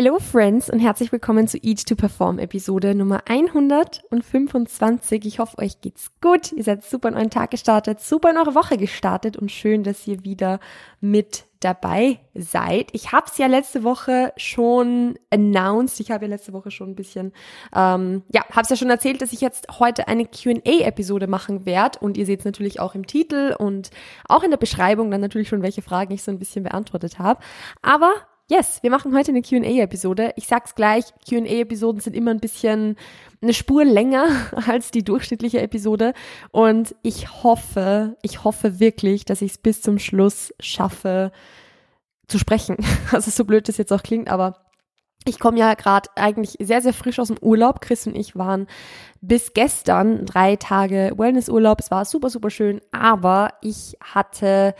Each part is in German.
Hello Friends und herzlich willkommen zu Eat to Perform Episode Nummer 125. Ich hoffe, euch geht's gut. Ihr seid super in euren Tag gestartet, super in eure Woche gestartet und schön, dass ihr wieder mit dabei seid. Ich habe es ja letzte Woche schon announced. Ich habe ja letzte Woche schon ein bisschen, ähm, ja, habe es ja schon erzählt, dass ich jetzt heute eine Q&A-Episode machen werde. Und ihr seht es natürlich auch im Titel und auch in der Beschreibung dann natürlich schon, welche Fragen ich so ein bisschen beantwortet habe. Aber Yes, wir machen heute eine QA-Episode. Ich sag's gleich, QA-Episoden sind immer ein bisschen eine Spur länger als die durchschnittliche Episode. Und ich hoffe, ich hoffe wirklich, dass ich es bis zum Schluss schaffe zu sprechen. Also so blöd das jetzt auch klingt, aber ich komme ja gerade eigentlich sehr, sehr frisch aus dem Urlaub. Chris und ich waren bis gestern drei Tage Wellnessurlaub. Es war super, super schön, aber ich hatte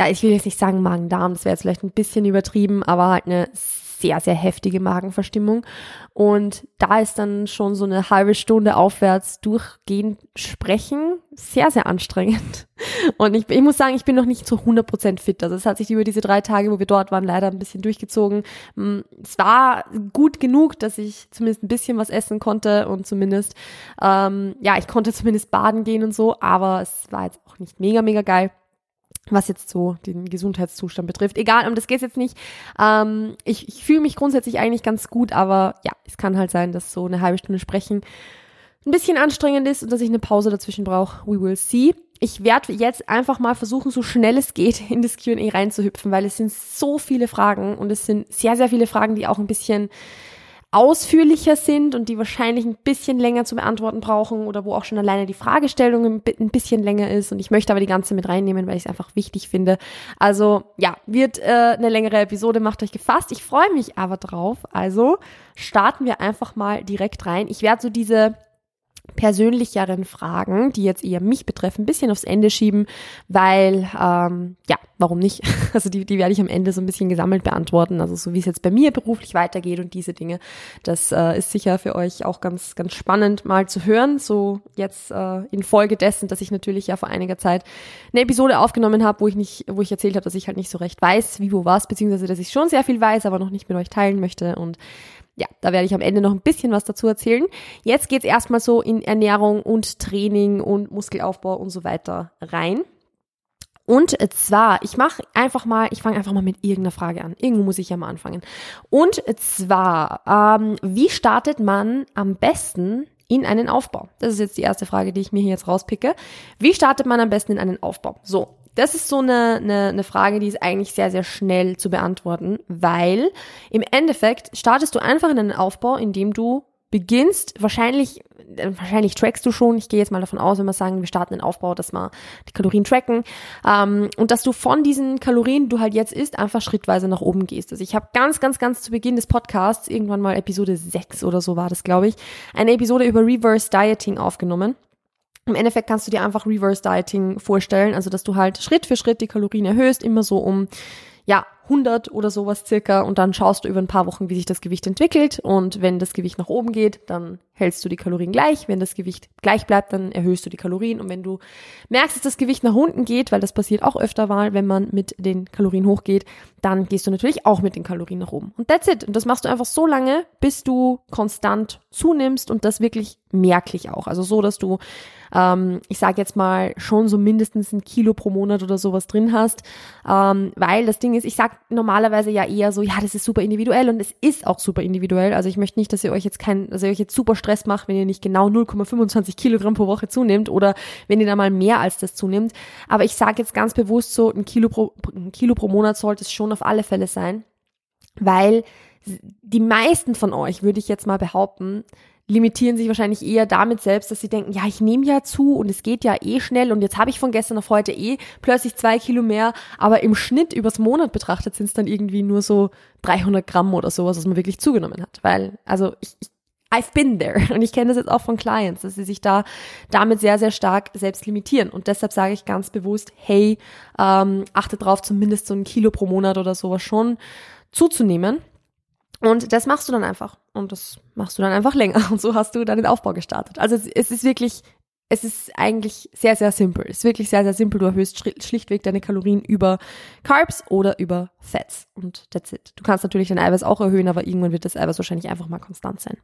ja, ich will jetzt nicht sagen Magen-Darm, das wäre jetzt vielleicht ein bisschen übertrieben, aber halt eine sehr, sehr heftige Magenverstimmung. Und da ist dann schon so eine halbe Stunde aufwärts durchgehend sprechen sehr, sehr anstrengend. Und ich, ich muss sagen, ich bin noch nicht zu 100% fit. Also es hat sich über diese drei Tage, wo wir dort waren, leider ein bisschen durchgezogen. Mm, es war gut genug, dass ich zumindest ein bisschen was essen konnte und zumindest, ähm, ja, ich konnte zumindest baden gehen und so, aber es war jetzt auch nicht mega, mega geil was jetzt so den Gesundheitszustand betrifft. Egal, um das geht jetzt nicht. Ähm, ich ich fühle mich grundsätzlich eigentlich ganz gut, aber ja, es kann halt sein, dass so eine halbe Stunde sprechen ein bisschen anstrengend ist und dass ich eine Pause dazwischen brauche. We will see. Ich werde jetzt einfach mal versuchen, so schnell es geht, in das Q&A reinzuhüpfen, weil es sind so viele Fragen und es sind sehr, sehr viele Fragen, die auch ein bisschen ausführlicher sind und die wahrscheinlich ein bisschen länger zu beantworten brauchen oder wo auch schon alleine die Fragestellung ein bisschen länger ist. Und ich möchte aber die ganze mit reinnehmen, weil ich es einfach wichtig finde. Also ja, wird äh, eine längere Episode, macht euch gefasst. Ich freue mich aber drauf. Also starten wir einfach mal direkt rein. Ich werde so diese persönlicheren Fragen, die jetzt eher mich betreffen, ein bisschen aufs Ende schieben, weil, ähm, ja, warum nicht? Also die, die werde ich am Ende so ein bisschen gesammelt beantworten, also so wie es jetzt bei mir beruflich weitergeht und diese Dinge. Das äh, ist sicher für euch auch ganz, ganz spannend mal zu hören, so jetzt äh, in Folge dessen, dass ich natürlich ja vor einiger Zeit eine Episode aufgenommen habe, wo ich nicht, wo ich erzählt habe, dass ich halt nicht so recht weiß, wie, wo, was, beziehungsweise dass ich schon sehr viel weiß, aber noch nicht mit euch teilen möchte und ja, da werde ich am Ende noch ein bisschen was dazu erzählen. Jetzt geht's erstmal so in Ernährung und Training und Muskelaufbau und so weiter rein. Und zwar, ich mache einfach mal, ich fange einfach mal mit irgendeiner Frage an. Irgendwo muss ich ja mal anfangen. Und zwar, ähm, wie startet man am besten in einen Aufbau? Das ist jetzt die erste Frage, die ich mir hier jetzt rauspicke. Wie startet man am besten in einen Aufbau? So, das ist so eine, eine, eine Frage, die ist eigentlich sehr, sehr schnell zu beantworten, weil im Endeffekt startest du einfach in einen Aufbau, indem du beginnst, wahrscheinlich, äh, wahrscheinlich trackst du schon, ich gehe jetzt mal davon aus, wenn wir sagen, wir starten den Aufbau, dass wir die Kalorien tracken ähm, und dass du von diesen Kalorien, du halt jetzt isst, einfach schrittweise nach oben gehst. Also ich habe ganz, ganz, ganz zu Beginn des Podcasts, irgendwann mal Episode 6 oder so war das, glaube ich, eine Episode über Reverse Dieting aufgenommen. Im Endeffekt kannst du dir einfach Reverse Dieting vorstellen, also dass du halt Schritt für Schritt die Kalorien erhöhst, immer so um ja, 100 oder sowas circa und dann schaust du über ein paar Wochen, wie sich das Gewicht entwickelt und wenn das Gewicht nach oben geht, dann hältst du die Kalorien gleich. Wenn das Gewicht gleich bleibt, dann erhöhst du die Kalorien und wenn du merkst, dass das Gewicht nach unten geht, weil das passiert auch öfter mal, wenn man mit den Kalorien hochgeht, dann gehst du natürlich auch mit den Kalorien nach oben. Und that's it. Und das machst du einfach so lange, bis du konstant zunimmst und das wirklich merklich auch. Also so, dass du ähm, ich sage jetzt mal, schon so mindestens ein Kilo pro Monat oder sowas drin hast. Ähm, weil das Ding ist, ich sage normalerweise ja eher so, ja, das ist super individuell und es ist auch super individuell. Also ich möchte nicht, dass ihr euch jetzt kein, dass ihr euch jetzt super Stress macht, wenn ihr nicht genau 0,25 Kilogramm pro Woche zunimmt oder wenn ihr da mal mehr als das zunimmt. Aber ich sage jetzt ganz bewusst so, ein Kilo pro, ein Kilo pro Monat sollte es schon auf alle Fälle sein. Weil die meisten von euch, würde ich jetzt mal behaupten, limitieren sich wahrscheinlich eher damit selbst, dass sie denken, ja, ich nehme ja zu und es geht ja eh schnell und jetzt habe ich von gestern auf heute eh plötzlich zwei Kilo mehr, aber im Schnitt übers Monat betrachtet sind es dann irgendwie nur so 300 Gramm oder sowas, was man wirklich zugenommen hat. Weil, also ich, ich I've been there. Und ich kenne das jetzt auch von Clients, dass sie sich da damit sehr, sehr stark selbst limitieren. Und deshalb sage ich ganz bewusst, hey, ähm, achte drauf, zumindest so ein Kilo pro Monat oder sowas schon zuzunehmen und das machst du dann einfach. Und das machst du dann einfach länger. Und so hast du dann den Aufbau gestartet. Also es, es ist wirklich es ist eigentlich sehr, sehr simpel. Es ist wirklich sehr, sehr simpel. Du erhöhst schlichtweg deine Kalorien über Carbs oder über Fats. Und that's it. Du kannst natürlich dein Eiweiß auch erhöhen, aber irgendwann wird das Eiweiß wahrscheinlich einfach mal konstant sein.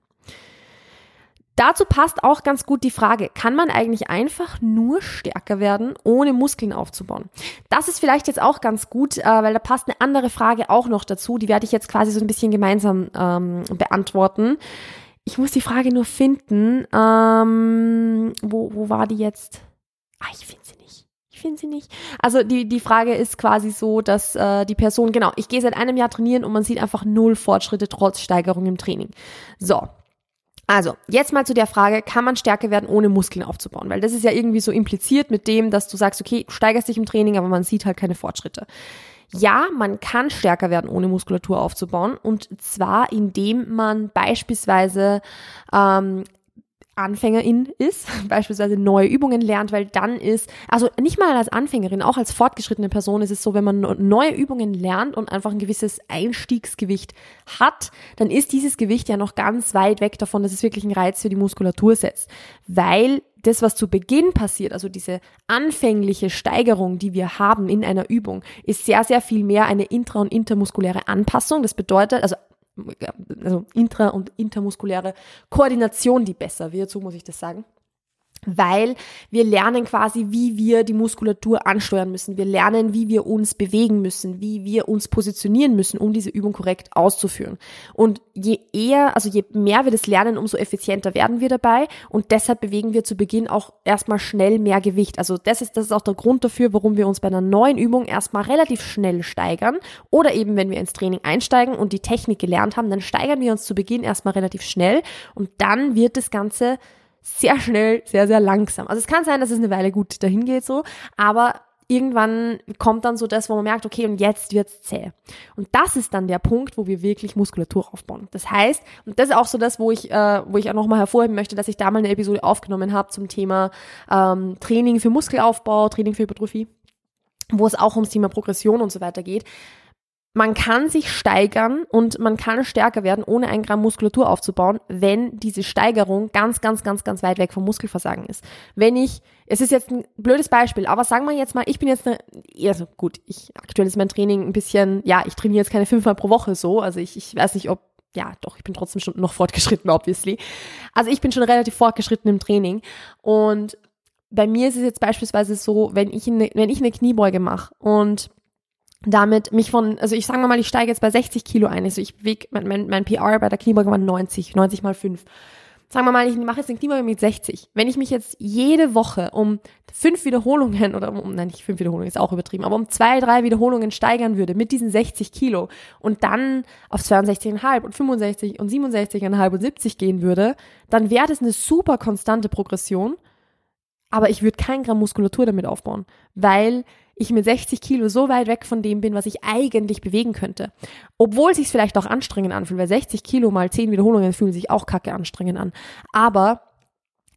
Dazu passt auch ganz gut die Frage, kann man eigentlich einfach nur stärker werden, ohne Muskeln aufzubauen? Das ist vielleicht jetzt auch ganz gut, äh, weil da passt eine andere Frage auch noch dazu. Die werde ich jetzt quasi so ein bisschen gemeinsam ähm, beantworten. Ich muss die Frage nur finden. Ähm, wo, wo war die jetzt? Ah, ich finde sie nicht. Ich finde sie nicht. Also die, die Frage ist quasi so, dass äh, die Person, genau, ich gehe seit einem Jahr trainieren und man sieht einfach null Fortschritte trotz Steigerung im Training. So. Also, jetzt mal zu der Frage, kann man stärker werden, ohne Muskeln aufzubauen? Weil das ist ja irgendwie so impliziert mit dem, dass du sagst, okay, steigerst dich im Training, aber man sieht halt keine Fortschritte. Ja, man kann stärker werden, ohne Muskulatur aufzubauen. Und zwar, indem man beispielsweise ähm, Anfängerin ist, beispielsweise neue Übungen lernt, weil dann ist, also nicht mal als Anfängerin, auch als fortgeschrittene Person ist es so, wenn man neue Übungen lernt und einfach ein gewisses Einstiegsgewicht hat, dann ist dieses Gewicht ja noch ganz weit weg davon, dass es wirklich einen Reiz für die Muskulatur setzt, weil das, was zu Beginn passiert, also diese anfängliche Steigerung, die wir haben in einer Übung, ist sehr, sehr viel mehr eine intra- und intermuskuläre Anpassung. Das bedeutet, also also intra- und intermuskuläre Koordination, die besser wird, so muss ich das sagen weil wir lernen quasi, wie wir die Muskulatur ansteuern müssen. Wir lernen, wie wir uns bewegen müssen, wie wir uns positionieren müssen, um diese Übung korrekt auszuführen. Und je eher, also je mehr wir das lernen, umso effizienter werden wir dabei. Und deshalb bewegen wir zu Beginn auch erstmal schnell mehr Gewicht. Also das ist, das ist auch der Grund dafür, warum wir uns bei einer neuen Übung erstmal relativ schnell steigern. Oder eben, wenn wir ins Training einsteigen und die Technik gelernt haben, dann steigern wir uns zu Beginn erstmal relativ schnell. Und dann wird das Ganze sehr schnell, sehr, sehr langsam. Also es kann sein, dass es eine Weile gut dahin geht so, aber irgendwann kommt dann so das, wo man merkt, okay, und jetzt wird's zäh. Und das ist dann der Punkt, wo wir wirklich Muskulatur aufbauen. Das heißt, und das ist auch so das, wo ich, äh, wo ich auch nochmal hervorheben möchte, dass ich da mal eine Episode aufgenommen habe zum Thema ähm, Training für Muskelaufbau, Training für Hypertrophie, wo es auch ums Thema Progression und so weiter geht man kann sich steigern und man kann stärker werden, ohne ein Gramm Muskulatur aufzubauen, wenn diese Steigerung ganz, ganz, ganz, ganz weit weg vom Muskelversagen ist. Wenn ich, es ist jetzt ein blödes Beispiel, aber sagen wir jetzt mal, ich bin jetzt eine, also gut, ich, aktuell ist mein Training ein bisschen, ja, ich trainiere jetzt keine fünfmal pro Woche so, also ich, ich weiß nicht, ob, ja, doch, ich bin trotzdem schon noch fortgeschritten, obviously. Also ich bin schon relativ fortgeschritten im Training und bei mir ist es jetzt beispielsweise so, wenn ich eine, wenn ich eine Kniebeuge mache und damit mich von, also ich sage mal, ich steige jetzt bei 60 Kilo ein. Also ich bewege, mein, mein, mein PR bei der Kniebeuge war 90, 90 mal 5. Sagen wir mal, ich mache jetzt den Kniebeuge mit 60. Wenn ich mich jetzt jede Woche um fünf Wiederholungen oder um, nein, nicht fünf Wiederholungen, ist auch übertrieben, aber um zwei, drei Wiederholungen steigern würde mit diesen 60 Kilo und dann auf 62,5 und 65 und 67,5 und 70 gehen würde, dann wäre das eine super konstante Progression, aber ich würde kein Gramm Muskulatur damit aufbauen, weil ich mit 60 Kilo so weit weg von dem bin, was ich eigentlich bewegen könnte. Obwohl sich vielleicht auch anstrengend anfühlt, weil 60 Kilo mal 10 Wiederholungen fühlen sich auch kacke anstrengend an. Aber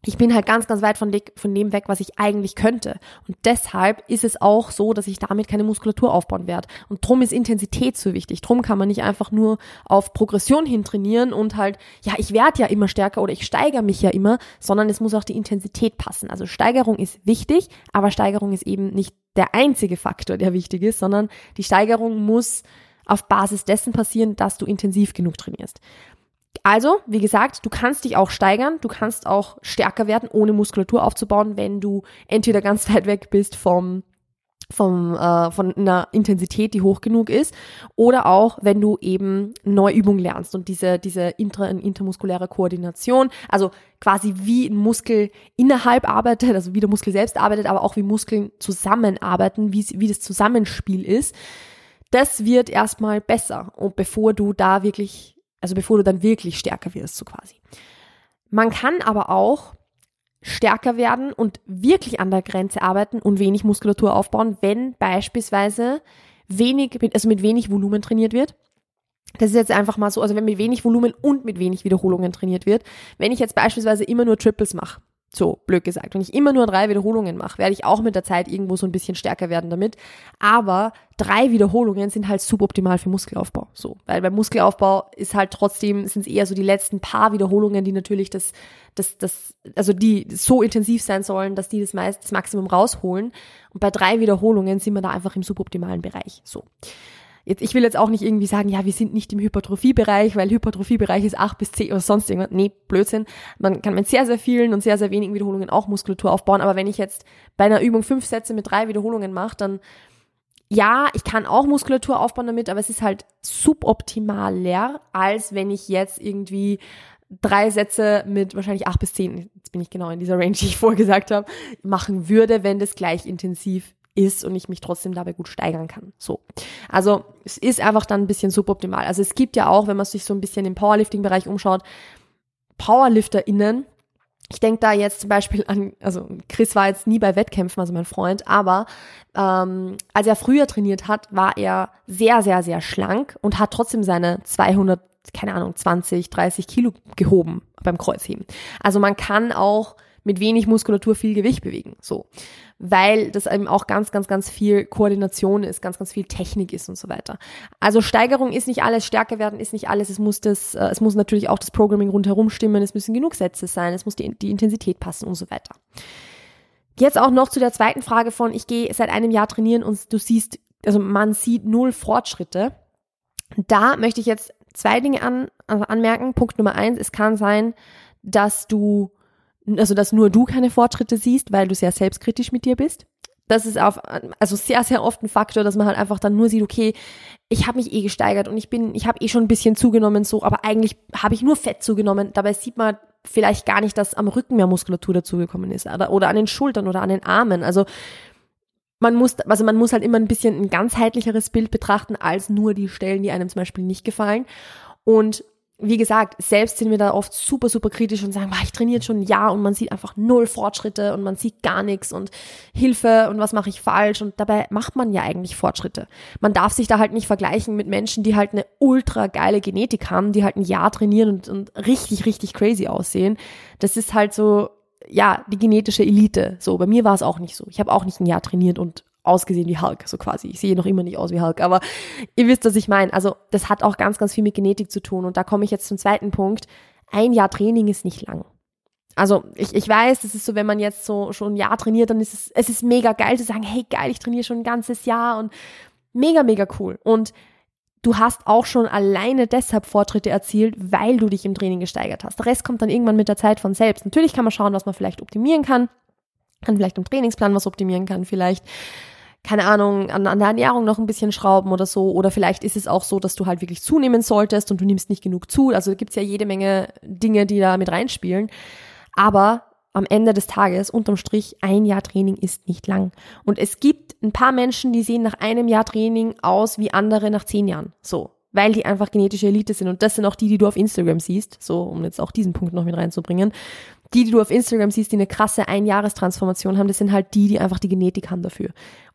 ich bin halt ganz, ganz weit von, von dem weg, was ich eigentlich könnte. Und deshalb ist es auch so, dass ich damit keine Muskulatur aufbauen werde. Und drum ist Intensität so wichtig. Drum kann man nicht einfach nur auf Progression hin trainieren und halt, ja, ich werde ja immer stärker oder ich steigere mich ja immer, sondern es muss auch die Intensität passen. Also Steigerung ist wichtig, aber Steigerung ist eben nicht der einzige Faktor, der wichtig ist, sondern die Steigerung muss auf Basis dessen passieren, dass du intensiv genug trainierst. Also, wie gesagt, du kannst dich auch steigern, du kannst auch stärker werden, ohne Muskulatur aufzubauen, wenn du entweder ganz weit weg bist vom vom, äh, von einer Intensität, die hoch genug ist, oder auch, wenn du eben neue Übungen lernst und diese, diese intra- intermuskuläre Koordination, also quasi wie ein Muskel innerhalb arbeitet, also wie der Muskel selbst arbeitet, aber auch wie Muskeln zusammenarbeiten, wie, wie das Zusammenspiel ist, das wird erstmal besser und bevor du da wirklich also bevor du dann wirklich stärker wirst, so quasi. Man kann aber auch stärker werden und wirklich an der Grenze arbeiten und wenig Muskulatur aufbauen, wenn beispielsweise wenig, also mit wenig Volumen trainiert wird. Das ist jetzt einfach mal so, also wenn mit wenig Volumen und mit wenig Wiederholungen trainiert wird. Wenn ich jetzt beispielsweise immer nur Triples mache, So, blöd gesagt. Wenn ich immer nur drei Wiederholungen mache, werde ich auch mit der Zeit irgendwo so ein bisschen stärker werden damit. Aber drei Wiederholungen sind halt suboptimal für Muskelaufbau. So, weil beim Muskelaufbau ist halt trotzdem, sind es eher so die letzten paar Wiederholungen, die natürlich das, das, das, also die so intensiv sein sollen, dass die das meist, das Maximum rausholen. Und bei drei Wiederholungen sind wir da einfach im suboptimalen Bereich. So. Jetzt, ich will jetzt auch nicht irgendwie sagen, ja, wir sind nicht im Hypertrophiebereich, weil Hypertrophiebereich ist 8 bis 10 oder sonst irgendwas. Nee, Blödsinn. Man kann mit sehr, sehr vielen und sehr, sehr wenigen Wiederholungen auch Muskulatur aufbauen. Aber wenn ich jetzt bei einer Übung fünf Sätze mit drei Wiederholungen mache, dann ja, ich kann auch Muskulatur aufbauen damit, aber es ist halt suboptimaler, als wenn ich jetzt irgendwie drei Sätze mit wahrscheinlich acht bis zehn, jetzt bin ich genau in dieser Range, die ich vorgesagt habe, machen würde, wenn das gleich intensiv ist und ich mich trotzdem dabei gut steigern kann. So. Also es ist einfach dann ein bisschen suboptimal. Also es gibt ja auch, wenn man sich so ein bisschen im Powerlifting-Bereich umschaut, PowerlifterInnen, ich denke da jetzt zum Beispiel an, also Chris war jetzt nie bei Wettkämpfen, also mein Freund, aber ähm, als er früher trainiert hat, war er sehr, sehr, sehr schlank und hat trotzdem seine 200, keine Ahnung, 20, 30 Kilo gehoben beim Kreuzheben. Also man kann auch mit wenig Muskulatur viel Gewicht bewegen. So. Weil das eben auch ganz, ganz, ganz viel Koordination ist, ganz, ganz viel Technik ist und so weiter. Also Steigerung ist nicht alles, stärker werden ist nicht alles. Es muss das, äh, es muss natürlich auch das Programming rundherum stimmen, es müssen genug Sätze sein, es muss die, die Intensität passen und so weiter. Jetzt auch noch zu der zweiten Frage von, ich gehe seit einem Jahr trainieren und du siehst, also man sieht null Fortschritte. Da möchte ich jetzt zwei Dinge an, also anmerken. Punkt Nummer eins, es kann sein, dass du also dass nur du keine Fortschritte siehst, weil du sehr selbstkritisch mit dir bist. Das ist auf, also sehr, sehr oft ein Faktor, dass man halt einfach dann nur sieht, okay, ich habe mich eh gesteigert und ich bin, ich habe eh schon ein bisschen zugenommen, so, aber eigentlich habe ich nur Fett zugenommen. Dabei sieht man vielleicht gar nicht, dass am Rücken mehr Muskulatur dazugekommen ist oder, oder an den Schultern oder an den Armen. Also man muss, also man muss halt immer ein bisschen ein ganzheitlicheres Bild betrachten als nur die Stellen, die einem zum Beispiel nicht gefallen. Und wie gesagt, selbst sind wir da oft super, super kritisch und sagen, ich trainiere schon ein Jahr und man sieht einfach null Fortschritte und man sieht gar nichts und Hilfe und was mache ich falsch und dabei macht man ja eigentlich Fortschritte. Man darf sich da halt nicht vergleichen mit Menschen, die halt eine ultra geile Genetik haben, die halt ein Jahr trainieren und, und richtig, richtig crazy aussehen. Das ist halt so, ja, die genetische Elite. So, bei mir war es auch nicht so. Ich habe auch nicht ein Jahr trainiert und ausgesehen wie Hulk, so quasi. Ich sehe noch immer nicht aus wie Hulk, aber ihr wisst, was ich meine. Also das hat auch ganz, ganz viel mit Genetik zu tun. Und da komme ich jetzt zum zweiten Punkt. Ein Jahr Training ist nicht lang. Also ich, ich weiß, das ist so, wenn man jetzt so schon ein Jahr trainiert, dann ist es, es ist mega geil zu sagen, hey geil, ich trainiere schon ein ganzes Jahr und mega, mega cool. Und du hast auch schon alleine deshalb Fortschritte erzielt, weil du dich im Training gesteigert hast. Der Rest kommt dann irgendwann mit der Zeit von selbst. Natürlich kann man schauen, was man vielleicht optimieren kann, kann vielleicht im Trainingsplan was optimieren kann, vielleicht keine Ahnung, an, an der Ernährung noch ein bisschen schrauben oder so. Oder vielleicht ist es auch so, dass du halt wirklich zunehmen solltest und du nimmst nicht genug zu. Also gibt's ja jede Menge Dinge, die da mit reinspielen. Aber am Ende des Tages, unterm Strich, ein Jahr Training ist nicht lang. Und es gibt ein paar Menschen, die sehen nach einem Jahr Training aus wie andere nach zehn Jahren. So. Weil die einfach genetische Elite sind. Und das sind auch die, die du auf Instagram siehst. So, um jetzt auch diesen Punkt noch mit reinzubringen die, die du auf Instagram siehst, die eine krasse Einjahrestransformation haben, das sind halt die, die einfach die Genetik haben dafür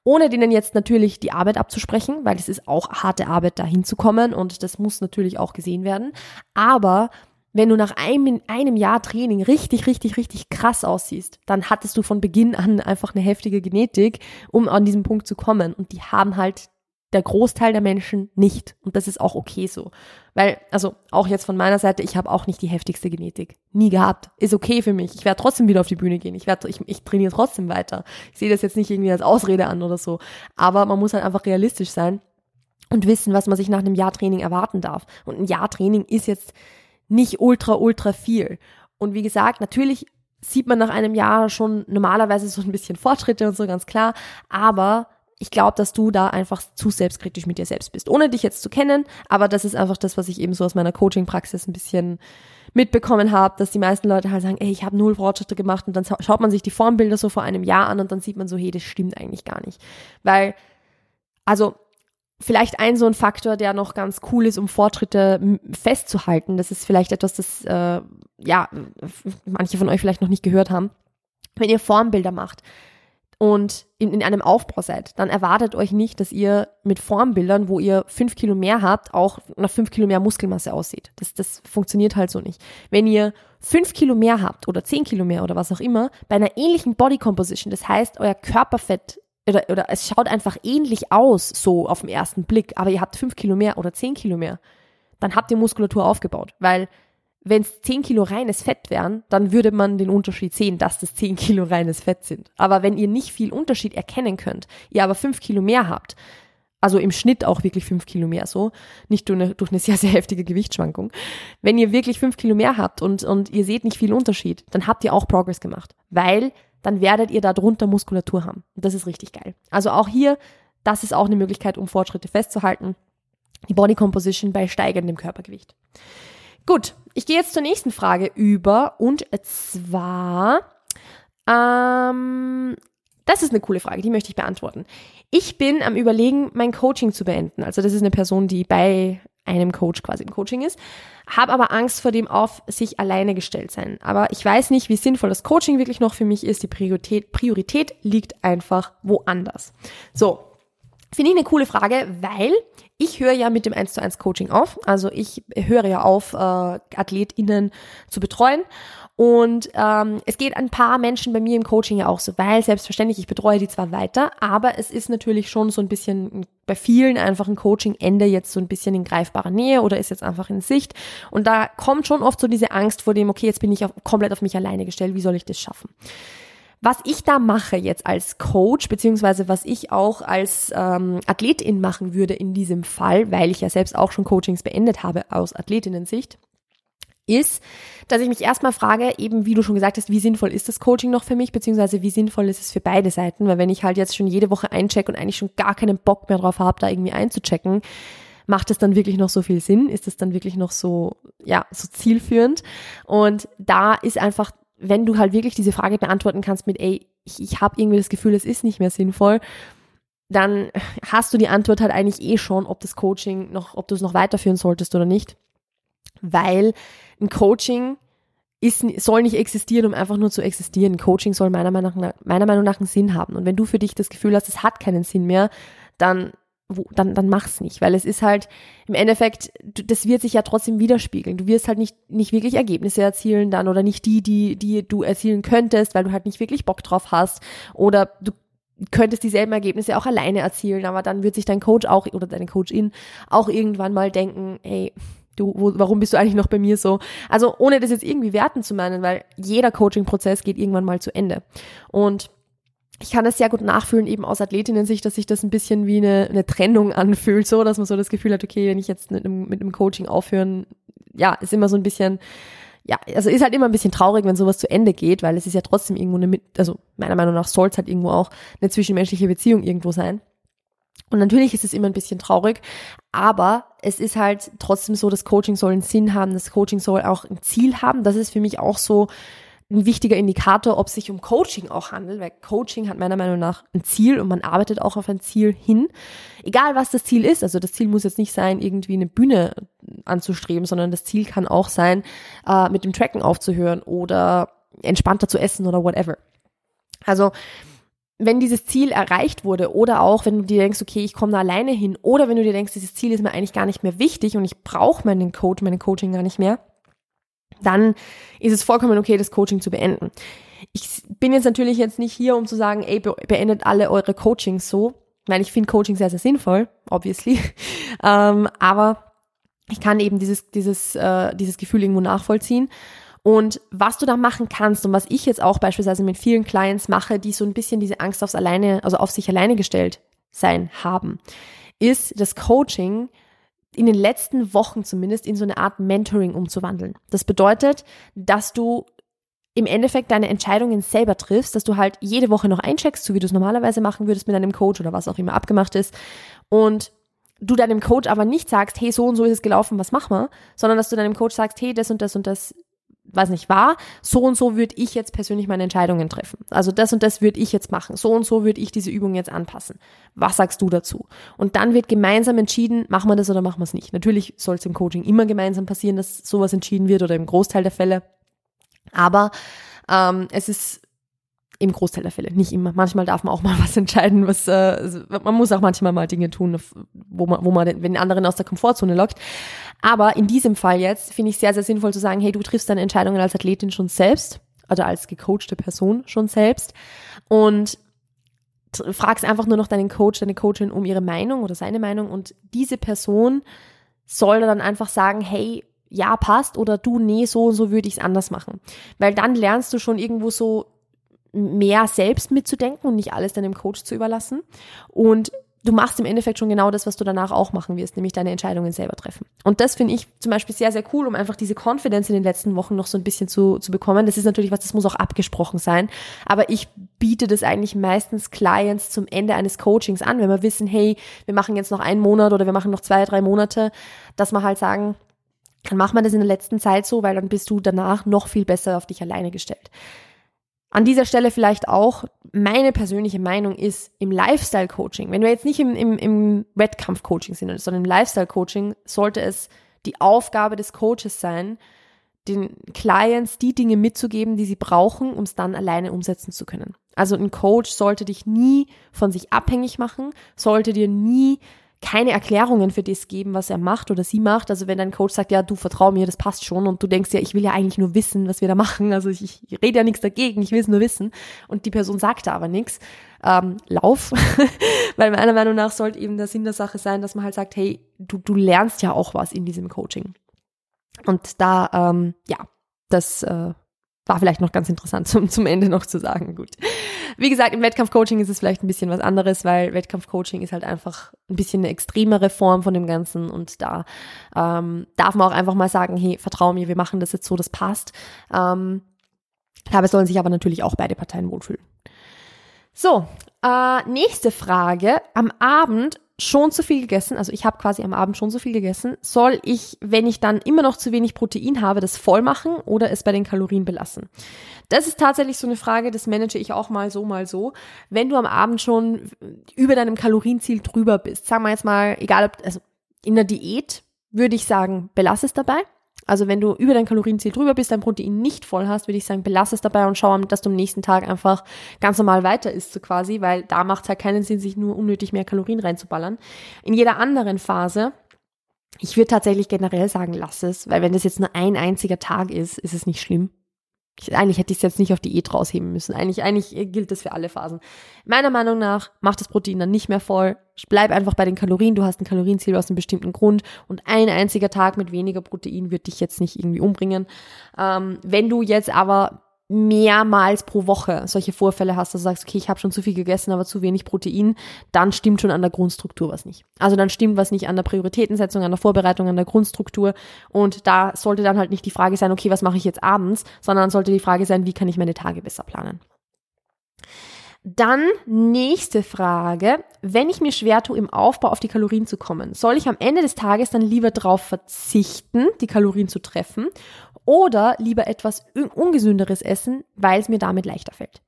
ohne denen jetzt natürlich die Arbeit abzusprechen, weil es ist auch harte Arbeit, da hinzukommen und das muss natürlich auch gesehen werden. Aber wenn du nach einem, einem Jahr Training richtig, richtig, richtig krass aussiehst, dann hattest du von Beginn an einfach eine heftige Genetik, um an diesen Punkt zu kommen. Und die haben halt der Großteil der Menschen nicht. Und das ist auch okay so. Weil, also auch jetzt von meiner Seite, ich habe auch nicht die heftigste Genetik. Nie gehabt. Ist okay für mich. Ich werde trotzdem wieder auf die Bühne gehen. Ich, werd, ich, ich trainiere trotzdem weiter. Ich sehe das jetzt nicht irgendwie als Ausrede an oder so. Aber man muss halt einfach realistisch sein und wissen, was man sich nach einem Jahr Training erwarten darf. Und ein Jahr Training ist jetzt nicht ultra, ultra viel. Und wie gesagt, natürlich sieht man nach einem Jahr schon normalerweise so ein bisschen Fortschritte und so, ganz klar. Aber ich glaube, dass du da einfach zu selbstkritisch mit dir selbst bist, ohne dich jetzt zu kennen. Aber das ist einfach das, was ich eben so aus meiner Coaching-Praxis ein bisschen mitbekommen habe, dass die meisten Leute halt sagen, ey, ich habe null Fortschritte gemacht und dann schaut man sich die Formbilder so vor einem Jahr an und dann sieht man so, hey, das stimmt eigentlich gar nicht. Weil, also vielleicht ein so ein Faktor, der noch ganz cool ist, um Fortschritte festzuhalten, das ist vielleicht etwas, das äh, ja manche von euch vielleicht noch nicht gehört haben. Wenn ihr Formbilder macht, und in, in einem Aufbau seid, dann erwartet euch nicht, dass ihr mit Formbildern, wo ihr fünf Kilo mehr habt, auch nach fünf Kilo mehr Muskelmasse aussieht. Das, das funktioniert halt so nicht. Wenn ihr fünf Kilo mehr habt oder zehn Kilo mehr oder was auch immer, bei einer ähnlichen Body Composition, das heißt, euer Körperfett oder, oder es schaut einfach ähnlich aus, so auf den ersten Blick, aber ihr habt fünf Kilo mehr oder zehn Kilo mehr, dann habt ihr Muskulatur aufgebaut, weil wenn es 10 Kilo reines Fett wären, dann würde man den Unterschied sehen, dass das 10 Kilo reines Fett sind. Aber wenn ihr nicht viel Unterschied erkennen könnt, ihr aber 5 Kilo mehr habt, also im Schnitt auch wirklich 5 Kilo mehr so, nicht durch eine, durch eine sehr, sehr heftige Gewichtsschwankung. Wenn ihr wirklich 5 Kilo mehr habt und, und ihr seht nicht viel Unterschied, dann habt ihr auch Progress gemacht, weil dann werdet ihr darunter Muskulatur haben. Und das ist richtig geil. Also auch hier, das ist auch eine Möglichkeit, um Fortschritte festzuhalten. Die Body Composition bei steigendem Körpergewicht. Gut, ich gehe jetzt zur nächsten Frage über und zwar, ähm, das ist eine coole Frage, die möchte ich beantworten. Ich bin am Überlegen, mein Coaching zu beenden. Also das ist eine Person, die bei einem Coach quasi im Coaching ist, habe aber Angst vor dem auf sich alleine gestellt sein. Aber ich weiß nicht, wie sinnvoll das Coaching wirklich noch für mich ist. Die Priorität, Priorität liegt einfach woanders. So, Finde ich eine coole Frage, weil ich höre ja mit dem 1 zu 1 Coaching auf. Also ich höre ja auf, äh, AthletInnen zu betreuen. Und ähm, es geht ein paar Menschen bei mir im Coaching ja auch so, weil selbstverständlich, ich betreue die zwar weiter, aber es ist natürlich schon so ein bisschen bei vielen einfach ein Coaching-Ende jetzt so ein bisschen in greifbarer Nähe oder ist jetzt einfach in Sicht. Und da kommt schon oft so diese Angst vor dem, okay, jetzt bin ich auf, komplett auf mich alleine gestellt, wie soll ich das schaffen? Was ich da mache jetzt als Coach, beziehungsweise was ich auch als ähm, Athletin machen würde in diesem Fall, weil ich ja selbst auch schon Coachings beendet habe aus Athletinnen-Sicht, ist, dass ich mich erstmal frage, eben wie du schon gesagt hast, wie sinnvoll ist das Coaching noch für mich, beziehungsweise wie sinnvoll ist es für beide Seiten, weil wenn ich halt jetzt schon jede Woche einchecke und eigentlich schon gar keinen Bock mehr drauf habe, da irgendwie einzuchecken, macht es dann wirklich noch so viel Sinn? Ist es dann wirklich noch so, ja, so zielführend? Und da ist einfach wenn du halt wirklich diese Frage beantworten kannst mit, ey, ich, ich habe irgendwie das Gefühl, es ist nicht mehr sinnvoll, dann hast du die Antwort halt eigentlich eh schon, ob das Coaching noch, ob du es noch weiterführen solltest oder nicht. Weil ein Coaching ist, soll nicht existieren, um einfach nur zu existieren. Coaching soll meiner Meinung, nach, meiner Meinung nach einen Sinn haben. Und wenn du für dich das Gefühl hast, es hat keinen Sinn mehr, dann wo, dann, dann mach's nicht, weil es ist halt im Endeffekt, das wird sich ja trotzdem widerspiegeln. Du wirst halt nicht, nicht wirklich Ergebnisse erzielen dann oder nicht die, die, die du erzielen könntest, weil du halt nicht wirklich Bock drauf hast oder du könntest dieselben Ergebnisse auch alleine erzielen, aber dann wird sich dein Coach auch oder deine Coachin auch irgendwann mal denken, hey, du, wo, warum bist du eigentlich noch bei mir so? Also ohne das jetzt irgendwie werten zu meinen, weil jeder Coaching-Prozess geht irgendwann mal zu Ende. Und ich kann das sehr gut nachfühlen, eben aus Athletinnen-Sicht, dass sich das ein bisschen wie eine, eine Trennung anfühlt, so, dass man so das Gefühl hat, okay, wenn ich jetzt mit einem, mit einem Coaching aufhören, ja, ist immer so ein bisschen, ja, also ist halt immer ein bisschen traurig, wenn sowas zu Ende geht, weil es ist ja trotzdem irgendwo eine, also meiner Meinung nach soll es halt irgendwo auch eine zwischenmenschliche Beziehung irgendwo sein. Und natürlich ist es immer ein bisschen traurig, aber es ist halt trotzdem so, das Coaching soll einen Sinn haben, das Coaching soll auch ein Ziel haben. Das ist für mich auch so ein wichtiger Indikator, ob es sich um Coaching auch handelt, weil Coaching hat meiner Meinung nach ein Ziel und man arbeitet auch auf ein Ziel hin. Egal was das Ziel ist, also das Ziel muss jetzt nicht sein, irgendwie eine Bühne anzustreben, sondern das Ziel kann auch sein, äh, mit dem Tracken aufzuhören oder entspannter zu essen oder whatever. Also wenn dieses Ziel erreicht wurde oder auch wenn du dir denkst, okay, ich komme da alleine hin oder wenn du dir denkst, dieses Ziel ist mir eigentlich gar nicht mehr wichtig und ich brauche meinen Coach, meinen Coaching gar nicht mehr, dann ist es vollkommen okay, das Coaching zu beenden. Ich bin jetzt natürlich jetzt nicht hier, um zu sagen, ey, beendet alle eure Coachings so, weil ich finde Coaching sehr, sehr sinnvoll, obviously. ähm, aber ich kann eben dieses, dieses, äh, dieses Gefühl irgendwo nachvollziehen. Und was du da machen kannst und was ich jetzt auch beispielsweise mit vielen Clients mache, die so ein bisschen diese Angst aufs alleine, also auf sich alleine gestellt sein haben, ist das Coaching in den letzten Wochen zumindest in so eine Art Mentoring umzuwandeln. Das bedeutet, dass du im Endeffekt deine Entscheidungen selber triffst, dass du halt jede Woche noch eincheckst, so wie du es normalerweise machen würdest mit deinem Coach oder was auch immer abgemacht ist. Und du deinem Coach aber nicht sagst, hey, so und so ist es gelaufen, was machen wir, sondern dass du deinem Coach sagst, hey, das und das und das weiß nicht, war, so und so würde ich jetzt persönlich meine Entscheidungen treffen. Also das und das würde ich jetzt machen. So und so würde ich diese Übung jetzt anpassen. Was sagst du dazu? Und dann wird gemeinsam entschieden, machen wir das oder machen wir es nicht. Natürlich soll es im Coaching immer gemeinsam passieren, dass sowas entschieden wird oder im Großteil der Fälle. Aber ähm, es ist Im Großteil der Fälle, nicht immer. Manchmal darf man auch mal was entscheiden, was äh, man muss auch manchmal mal Dinge tun, wo man, wo man den, den anderen aus der Komfortzone lockt. Aber in diesem Fall jetzt finde ich sehr, sehr sinnvoll zu sagen, hey, du triffst deine Entscheidungen als Athletin schon selbst oder als gecoachte Person schon selbst und fragst einfach nur noch deinen Coach, deine Coachin um ihre Meinung oder seine Meinung und diese Person soll dann einfach sagen, hey, ja, passt oder du, nee, so und so würde ich es anders machen. Weil dann lernst du schon irgendwo so mehr selbst mitzudenken und nicht alles deinem Coach zu überlassen. Und du machst im Endeffekt schon genau das, was du danach auch machen wirst, nämlich deine Entscheidungen selber treffen. Und das finde ich zum Beispiel sehr, sehr cool, um einfach diese Confidence in den letzten Wochen noch so ein bisschen zu, zu bekommen. Das ist natürlich was, das muss auch abgesprochen sein. Aber ich biete das eigentlich meistens Clients zum Ende eines Coachings an, wenn wir wissen, hey, wir machen jetzt noch einen Monat oder wir machen noch zwei, drei Monate, dass wir halt sagen, dann macht man das in der letzten Zeit so, weil dann bist du danach noch viel besser auf dich alleine gestellt. An dieser Stelle vielleicht auch, meine persönliche Meinung ist, im Lifestyle-Coaching, wenn wir jetzt nicht im, im, im Wettkampf-Coaching sind, sondern im Lifestyle-Coaching, sollte es die Aufgabe des Coaches sein, den Clients die Dinge mitzugeben, die sie brauchen, um es dann alleine umsetzen zu können. Also ein Coach sollte dich nie von sich abhängig machen, sollte dir nie keine Erklärungen für das geben, was er macht oder sie macht. Also wenn dein Coach sagt, ja, du vertrau mir, das passt schon und du denkst ja, ich will ja eigentlich nur wissen, was wir da machen. Also ich, ich rede ja nichts dagegen, ich will es nur wissen. Und die Person sagt da aber nichts. Ähm, lauf. Weil meiner Meinung nach sollte eben der Sinn der Sache sein, dass man halt sagt, hey, du, du lernst ja auch was in diesem Coaching. Und da, ähm, ja, das äh, war vielleicht noch ganz interessant zum, zum Ende noch zu sagen. Gut. Wie gesagt, im Wettkampfcoaching ist es vielleicht ein bisschen was anderes, weil Wettkampfcoaching ist halt einfach ein bisschen eine extremere Form von dem Ganzen und da ähm, darf man auch einfach mal sagen, hey, vertrau mir, wir machen das jetzt so, das passt. Ähm, dabei sollen sich aber natürlich auch beide Parteien wohlfühlen. So, äh, nächste Frage. Am Abend schon zu viel gegessen, also ich habe quasi am Abend schon so viel gegessen, soll ich, wenn ich dann immer noch zu wenig Protein habe, das voll machen oder es bei den Kalorien belassen? Das ist tatsächlich so eine Frage, das manage ich auch mal so, mal so. Wenn du am Abend schon über deinem Kalorienziel drüber bist, sagen wir jetzt mal, egal ob, also in der Diät würde ich sagen, belass es dabei. Also wenn du über dein Kalorienziel drüber bist, dein Protein nicht voll hast, würde ich sagen, belass es dabei und schau, dass du am nächsten Tag einfach ganz normal weiter isst, so quasi, weil da macht es halt keinen Sinn, sich nur unnötig mehr Kalorien reinzuballern. In jeder anderen Phase, ich würde tatsächlich generell sagen, lass es, weil wenn das jetzt nur ein einziger Tag ist, ist es nicht schlimm. Ich, eigentlich hätte ich es jetzt nicht auf Diät rausheben müssen. Eigentlich, eigentlich gilt das für alle Phasen. Meiner Meinung nach macht das Protein dann nicht mehr voll. Bleib einfach bei den Kalorien. Du hast ein Kalorienziel aus einem bestimmten Grund und ein einziger Tag mit weniger Protein wird dich jetzt nicht irgendwie umbringen. Ähm, wenn du jetzt aber mehrmals pro Woche solche Vorfälle hast, dass du sagst, okay, ich habe schon zu viel gegessen, aber zu wenig Protein, dann stimmt schon an der Grundstruktur was nicht. Also dann stimmt was nicht an der Prioritätensetzung, an der Vorbereitung, an der Grundstruktur. Und da sollte dann halt nicht die Frage sein, okay, was mache ich jetzt abends, sondern sollte die Frage sein, wie kann ich meine Tage besser planen. Dann nächste Frage. Wenn ich mir schwer tue, im Aufbau auf die Kalorien zu kommen, soll ich am Ende des Tages dann lieber darauf verzichten, die Kalorien zu treffen oder lieber etwas ungesünderes essen, weil es mir damit leichter fällt.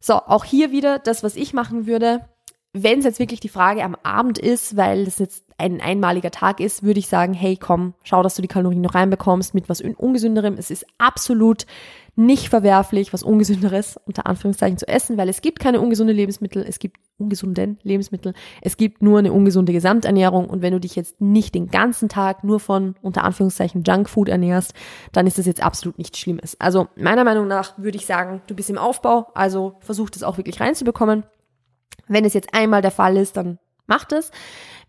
So, auch hier wieder das, was ich machen würde. Wenn es jetzt wirklich die Frage am Abend ist, weil es jetzt ein einmaliger Tag ist, würde ich sagen, hey, komm, schau, dass du die Kalorien noch reinbekommst mit was ungesünderem. Es ist absolut nicht verwerflich, was Ungesünderes unter Anführungszeichen zu essen, weil es gibt keine ungesunde Lebensmittel, es gibt ungesunden Lebensmittel, es gibt nur eine ungesunde Gesamternährung und wenn du dich jetzt nicht den ganzen Tag nur von unter Anführungszeichen Junkfood ernährst, dann ist das jetzt absolut nichts Schlimmes. Also meiner Meinung nach würde ich sagen, du bist im Aufbau, also versuch das auch wirklich reinzubekommen. Wenn es jetzt einmal der Fall ist, dann mach das.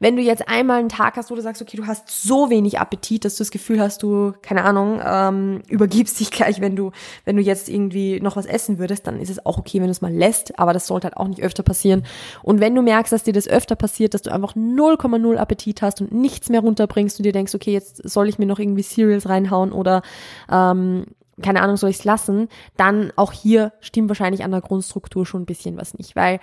Wenn du jetzt einmal einen Tag hast, wo du sagst, okay, du hast so wenig Appetit, dass du das Gefühl hast, du, keine Ahnung, ähm, übergibst dich gleich, wenn du, wenn du jetzt irgendwie noch was essen würdest, dann ist es auch okay, wenn du es mal lässt, aber das sollte halt auch nicht öfter passieren. Und wenn du merkst, dass dir das öfter passiert, dass du einfach 0,0 Appetit hast und nichts mehr runterbringst und dir denkst, okay, jetzt soll ich mir noch irgendwie Cereals reinhauen oder ähm, keine Ahnung, soll ich es lassen, dann auch hier stimmt wahrscheinlich an der Grundstruktur schon ein bisschen was nicht, weil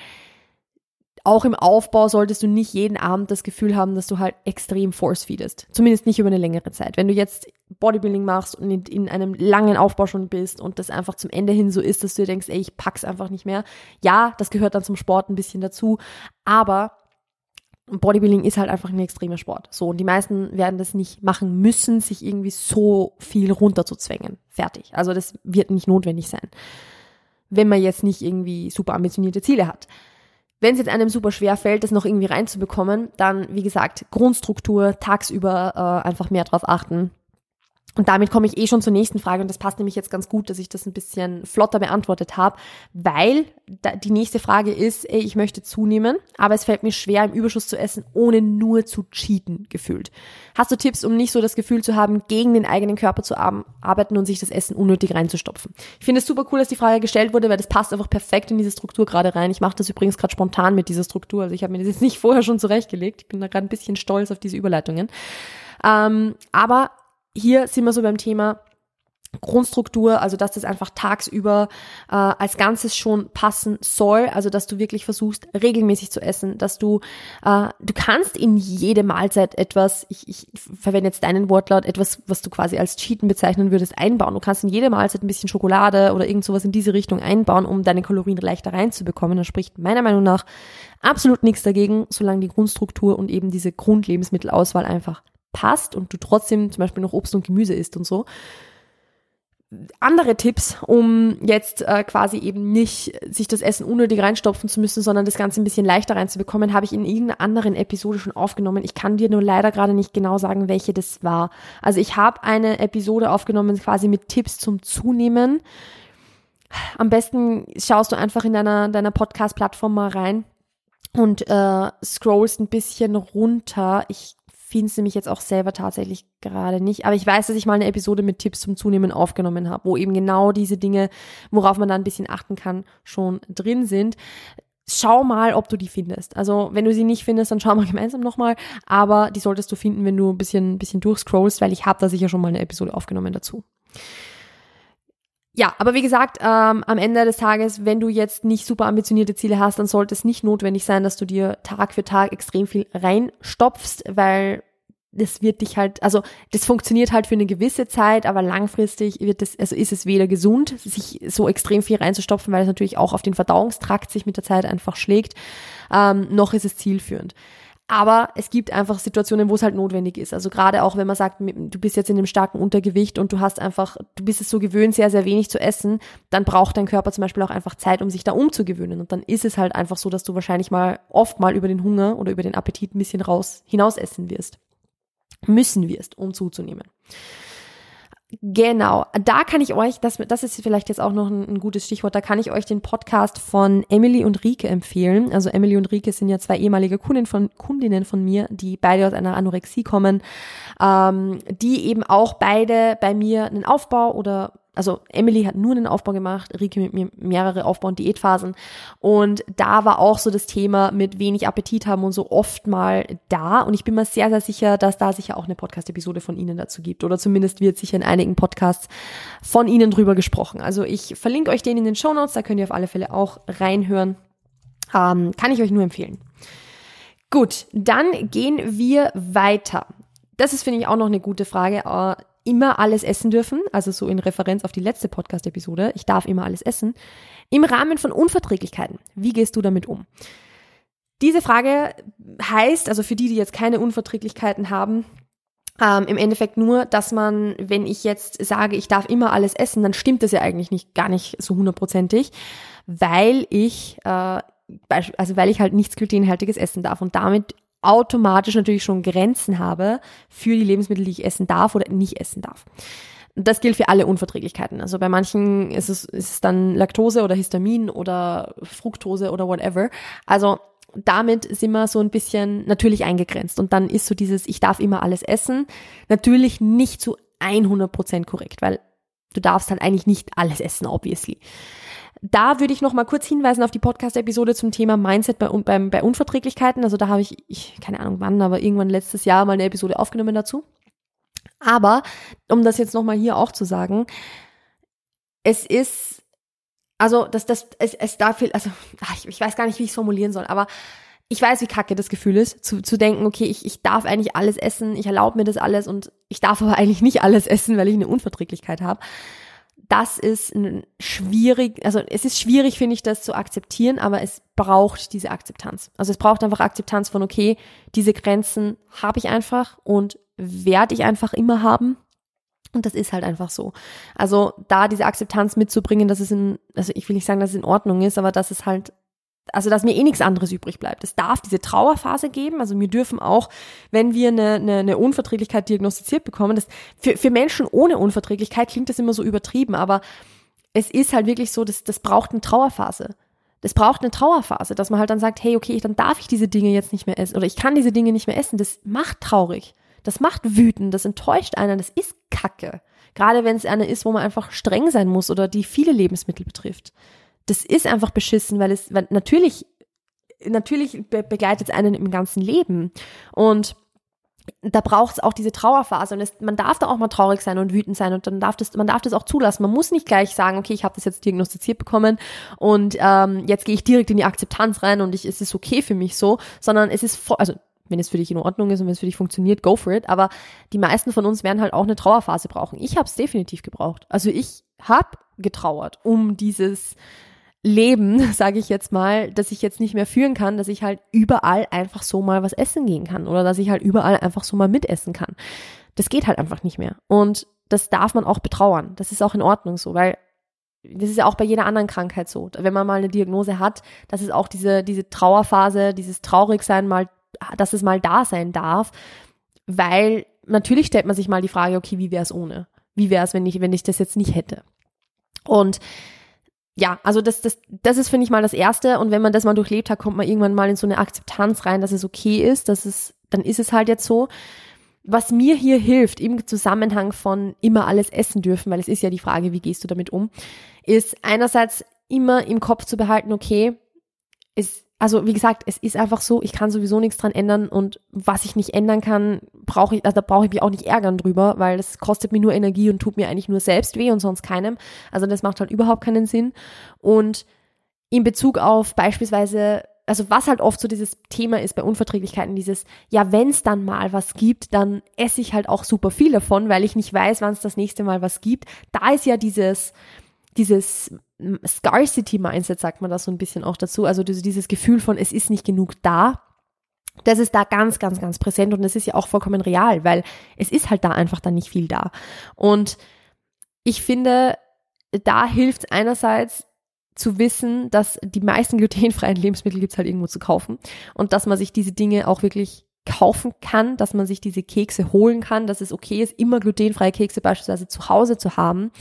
auch im Aufbau solltest du nicht jeden Abend das Gefühl haben, dass du halt extrem force feedest. Zumindest nicht über eine längere Zeit. Wenn du jetzt Bodybuilding machst und in, in, einem langen Aufbau schon bist und das einfach zum Ende hin so ist, dass du dir denkst, ey, ich pack's einfach nicht mehr. Ja, das gehört dann zum Sport ein bisschen dazu, aber Bodybuilding ist halt einfach ein extremer Sport. So, und die meisten werden das nicht machen müssen, sich irgendwie so viel runterzuzwängen. Fertig. Also das wird nicht notwendig sein. wenn man jetzt nicht irgendwie super ambitionierte Ziele hat. Wenn es jetzt einem super schwer fällt, das noch irgendwie reinzubekommen, dann, wie gesagt, Grundstruktur, tagsüber äh, einfach mehr drauf achten, und damit komme ich eh schon zur nächsten Frage und das passt nämlich jetzt ganz gut, dass ich das ein bisschen flotter beantwortet habe, weil die nächste Frage ist, ey, ich möchte zunehmen, aber es fällt mir schwer, im Überschuss zu essen, ohne nur zu cheaten gefühlt. Hast du Tipps, um nicht so das Gefühl zu haben, gegen den eigenen Körper zu arbeiten und sich das Essen unnötig reinzustopfen? Ich finde es super cool, dass die Frage gestellt wurde, weil das passt einfach perfekt in diese Struktur gerade rein. Ich mache das übrigens gerade spontan mit dieser Struktur, also ich habe mir das jetzt nicht vorher schon zurechtgelegt. Ich bin da gerade ein bisschen stolz auf diese Überleitungen. Ähm, aber hier sind wir so beim Thema Grundstruktur, also dass das einfach tagsüber äh, als Ganzes schon passen soll, also dass du wirklich versuchst regelmäßig zu essen, dass du äh, du kannst in jede Mahlzeit etwas, ich, ich verwende jetzt deinen Wortlaut, etwas, was du quasi als Cheaten bezeichnen würdest, einbauen. Du kannst in jede Mahlzeit ein bisschen Schokolade oder irgend sowas in diese Richtung einbauen, um deine Kalorien leichter reinzubekommen. Da spricht meiner Meinung nach absolut nichts dagegen, solange die Grundstruktur und eben diese Grundlebensmittelauswahl einfach passt und du trotzdem zum Beispiel noch Obst und Gemüse isst und so. Andere Tipps, um jetzt äh, quasi eben nicht sich das Essen unnötig reinstopfen zu müssen, sondern das Ganze ein bisschen leichter reinzubekommen, habe ich in irgendeiner anderen Episode schon aufgenommen. Ich kann dir nur leider gerade nicht genau sagen, welche das war. Also ich habe eine Episode aufgenommen quasi mit Tipps zum Zunehmen. Am besten schaust du einfach in deiner, deiner Podcast-Plattform mal rein und äh, scrollst ein bisschen runter. Ich finde es nämlich jetzt auch selber tatsächlich gerade nicht. Aber ich weiß, dass ich mal eine Episode mit Tipps zum Zunehmen aufgenommen habe, wo eben genau diese Dinge, worauf man da ein bisschen achten kann, schon drin sind. Schau mal, ob du die findest. Also, wenn du sie nicht findest, dann schau mal gemeinsam nochmal. Aber die solltest du finden, wenn du ein bisschen, ein bisschen durchscrollst, weil ich habe da sicher schon mal eine Episode aufgenommen dazu. Ja, aber wie gesagt, ähm, am Ende des Tages, wenn du jetzt nicht super ambitionierte Ziele hast, dann sollte es nicht notwendig sein, dass du dir Tag für Tag extrem viel reinstopfst, weil das wird dich halt, also das funktioniert halt für eine gewisse Zeit, aber langfristig wird es, also ist es weder gesund, sich so extrem viel reinzustopfen, weil es natürlich auch auf den Verdauungstrakt sich mit der Zeit einfach schlägt, ähm, noch ist es zielführend. Aber es gibt einfach Situationen, wo es halt notwendig ist. Also gerade auch, wenn man sagt, du bist jetzt in einem starken Untergewicht und du hast einfach, du bist es so gewöhnt, sehr, sehr wenig zu essen, dann braucht dein Körper zum Beispiel auch einfach Zeit, um sich da umzugewöhnen. Und dann ist es halt einfach so, dass du wahrscheinlich mal oft mal über den Hunger oder über den Appetit ein bisschen raus hinaus essen wirst. Müssen wirst, um zuzunehmen. Genau, da kann ich euch, das, das ist vielleicht jetzt auch noch ein, ein, gutes Stichwort, da kann ich euch den Podcast von Emily und Rike empfehlen. Also Emily und Rike sind ja zwei ehemalige Kundinnen von, Kundinnen von mir, die beide aus einer Anorexie kommen, ähm, die eben auch beide bei mir einen Aufbau oder also Emily hat nur einen Aufbau gemacht, Rike mit mir mehrere Aufbau- und Diätphasen. Und da war auch so das Thema mit wenig Appetit haben und so oft mal da. Und ich bin mir sehr, sehr sicher, dass da sicher auch eine Podcast-Episode von Ihnen dazu gibt. Oder zumindest wird sicher in einigen Podcasts von Ihnen drüber gesprochen. Also ich verlinke euch den in den Show Notes, da könnt ihr auf alle Fälle auch reinhören. Ähm, kann ich euch nur empfehlen. Gut, dann gehen wir weiter. Das ist, finde ich, auch noch eine gute Frage. Immer alles essen dürfen, also so in Referenz auf die letzte Podcast-Episode, ich darf immer alles essen, im Rahmen von Unverträglichkeiten. Wie gehst du damit um? Diese Frage heißt, also für die, die jetzt keine Unverträglichkeiten haben, ähm, im Endeffekt nur, dass man, wenn ich jetzt sage, ich darf immer alles essen, dann stimmt das ja eigentlich nicht, gar nicht so hundertprozentig, weil ich, äh, also weil ich halt nichts glutenhaltiges essen darf und damit automatisch natürlich schon Grenzen habe für die Lebensmittel, die ich essen darf oder nicht essen darf. Das gilt für alle Unverträglichkeiten. Also bei manchen ist es, ist es dann Laktose oder Histamin oder Fructose oder whatever. Also damit sind wir so ein bisschen natürlich eingegrenzt. Und dann ist so dieses, ich darf immer alles essen, natürlich nicht zu 100 Prozent korrekt, weil du darfst halt eigentlich nicht alles essen, obviously. Da würde ich noch mal kurz hinweisen auf die Podcast-Episode zum Thema Mindset bei, bei, bei Unverträglichkeiten. Also da habe ich, ich, keine Ahnung wann, aber irgendwann letztes Jahr mal eine Episode aufgenommen dazu. Aber, um das jetzt noch mal hier auch zu sagen, es ist, also das, das, es, es darf viel, also ich, ich weiß gar nicht, wie ich es formulieren soll, aber ich weiß, wie kacke das Gefühl ist, zu, zu denken, okay, ich, ich darf eigentlich alles essen, ich erlaube mir das alles und ich darf aber eigentlich nicht alles essen, weil ich eine Unverträglichkeit habe das ist schwierig, also es ist schwierig, finde ich, das zu akzeptieren, aber es braucht diese Akzeptanz. Also es braucht einfach Akzeptanz von, okay, diese Grenzen habe ich einfach und werde ich einfach immer haben. Und das ist halt einfach so. Also da diese Akzeptanz mitzubringen, dass es in, also ich will nicht sagen, dass es in Ordnung ist, aber dass es halt also dass mir eh nichts anderes übrig bleibt. Es darf diese Trauerphase geben. Also wir dürfen auch, wenn wir eine, eine, eine Unverträglichkeit diagnostiziert bekommen, das für, für Menschen ohne Unverträglichkeit klingt das immer so übertrieben, aber es ist halt wirklich so, dass das braucht eine Trauerphase. Das braucht eine Trauerphase, dass man halt dann sagt, hey, okay, dann darf ich diese Dinge jetzt nicht mehr essen oder ich kann diese Dinge nicht mehr essen. Das macht traurig. Das macht wütend, das enttäuscht einen, das ist Kacke. Gerade wenn es eine ist, wo man einfach streng sein muss oder die viele Lebensmittel betrifft das ist einfach beschissen, weil es, weil natürlich, natürlich begleitet es einen im ganzen Leben. Und da braucht es auch diese Trauerphase und es, man darf da auch mal traurig sein und wütend sein und dann darf das, man darf das auch zulassen. Man muss nicht gleich sagen, okay, ich habe das jetzt diagnostiziert bekommen und ähm, jetzt gehe ich direkt in die Akzeptanz rein und ich, es ist okay für mich so, sondern es ist also wenn es für dich in Ordnung ist und wenn es für dich funktioniert, go for it. Aber die meisten von uns werden halt auch eine Trauerphase brauchen. Ich habe es definitiv gebraucht. Also ich habe getrauert um dieses Leben, sage ich jetzt mal, dass ich jetzt nicht mehr führen kann, dass ich halt überall einfach so mal was essen gehen kann oder dass ich halt überall einfach so mal mitessen kann. Das geht halt einfach nicht mehr. Und das darf man auch betrauern. Das ist auch in Ordnung so, weil das ist ja auch bei jeder anderen Krankheit so. Wenn man mal eine Diagnose hat, dass es auch diese, diese Trauerphase, dieses Traurigsein mal, dass es mal da sein darf, weil natürlich stellt man sich mal die Frage, okay, wie wäre es ohne? Wie wäre es, wenn ich, wenn ich das jetzt nicht hätte? Und ja, also das, das, das ist, finde ich, mal das Erste. Und wenn man das mal durchlebt hat, kommt man irgendwann mal in so eine Akzeptanz rein, dass es okay ist, dass es, dann ist es halt jetzt so. Was mir hier hilft, im Zusammenhang von immer alles essen dürfen, weil es ist ja die Frage, wie gehst du damit um, ist einerseits immer im Kopf zu behalten, okay, es also wie gesagt, es ist einfach so, ich kann sowieso nichts dran ändern und was ich nicht ändern kann, brauche ich, also da brauche ich mich auch nicht ärgern drüber, weil das kostet mir nur Energie und tut mir eigentlich nur selbst weh und sonst keinem. Also das macht halt überhaupt keinen Sinn. Und in Bezug auf beispielsweise, also was halt oft so dieses Thema ist bei Unverträglichkeiten, dieses, ja, wenn es dann mal was gibt, dann esse ich halt auch super viel davon, weil ich nicht weiß, wann es das nächste Mal was gibt. Da ist ja dieses, dieses Scarcity-Mindset, sagt man da so ein bisschen auch dazu, also dieses Gefühl von, es ist nicht genug da, das ist da ganz, ganz, ganz präsent und es ist ja auch vollkommen real, weil es ist halt da einfach dann nicht viel da. Und ich finde, da hilft einerseits zu wissen, dass die meisten glutenfreien Lebensmittel gibt es halt irgendwo zu kaufen und dass man sich diese Dinge auch wirklich kaufen kann, dass man sich diese Kekse holen kann, dass es okay ist, immer glutenfreie Kekse beispielsweise zu Hause zu haben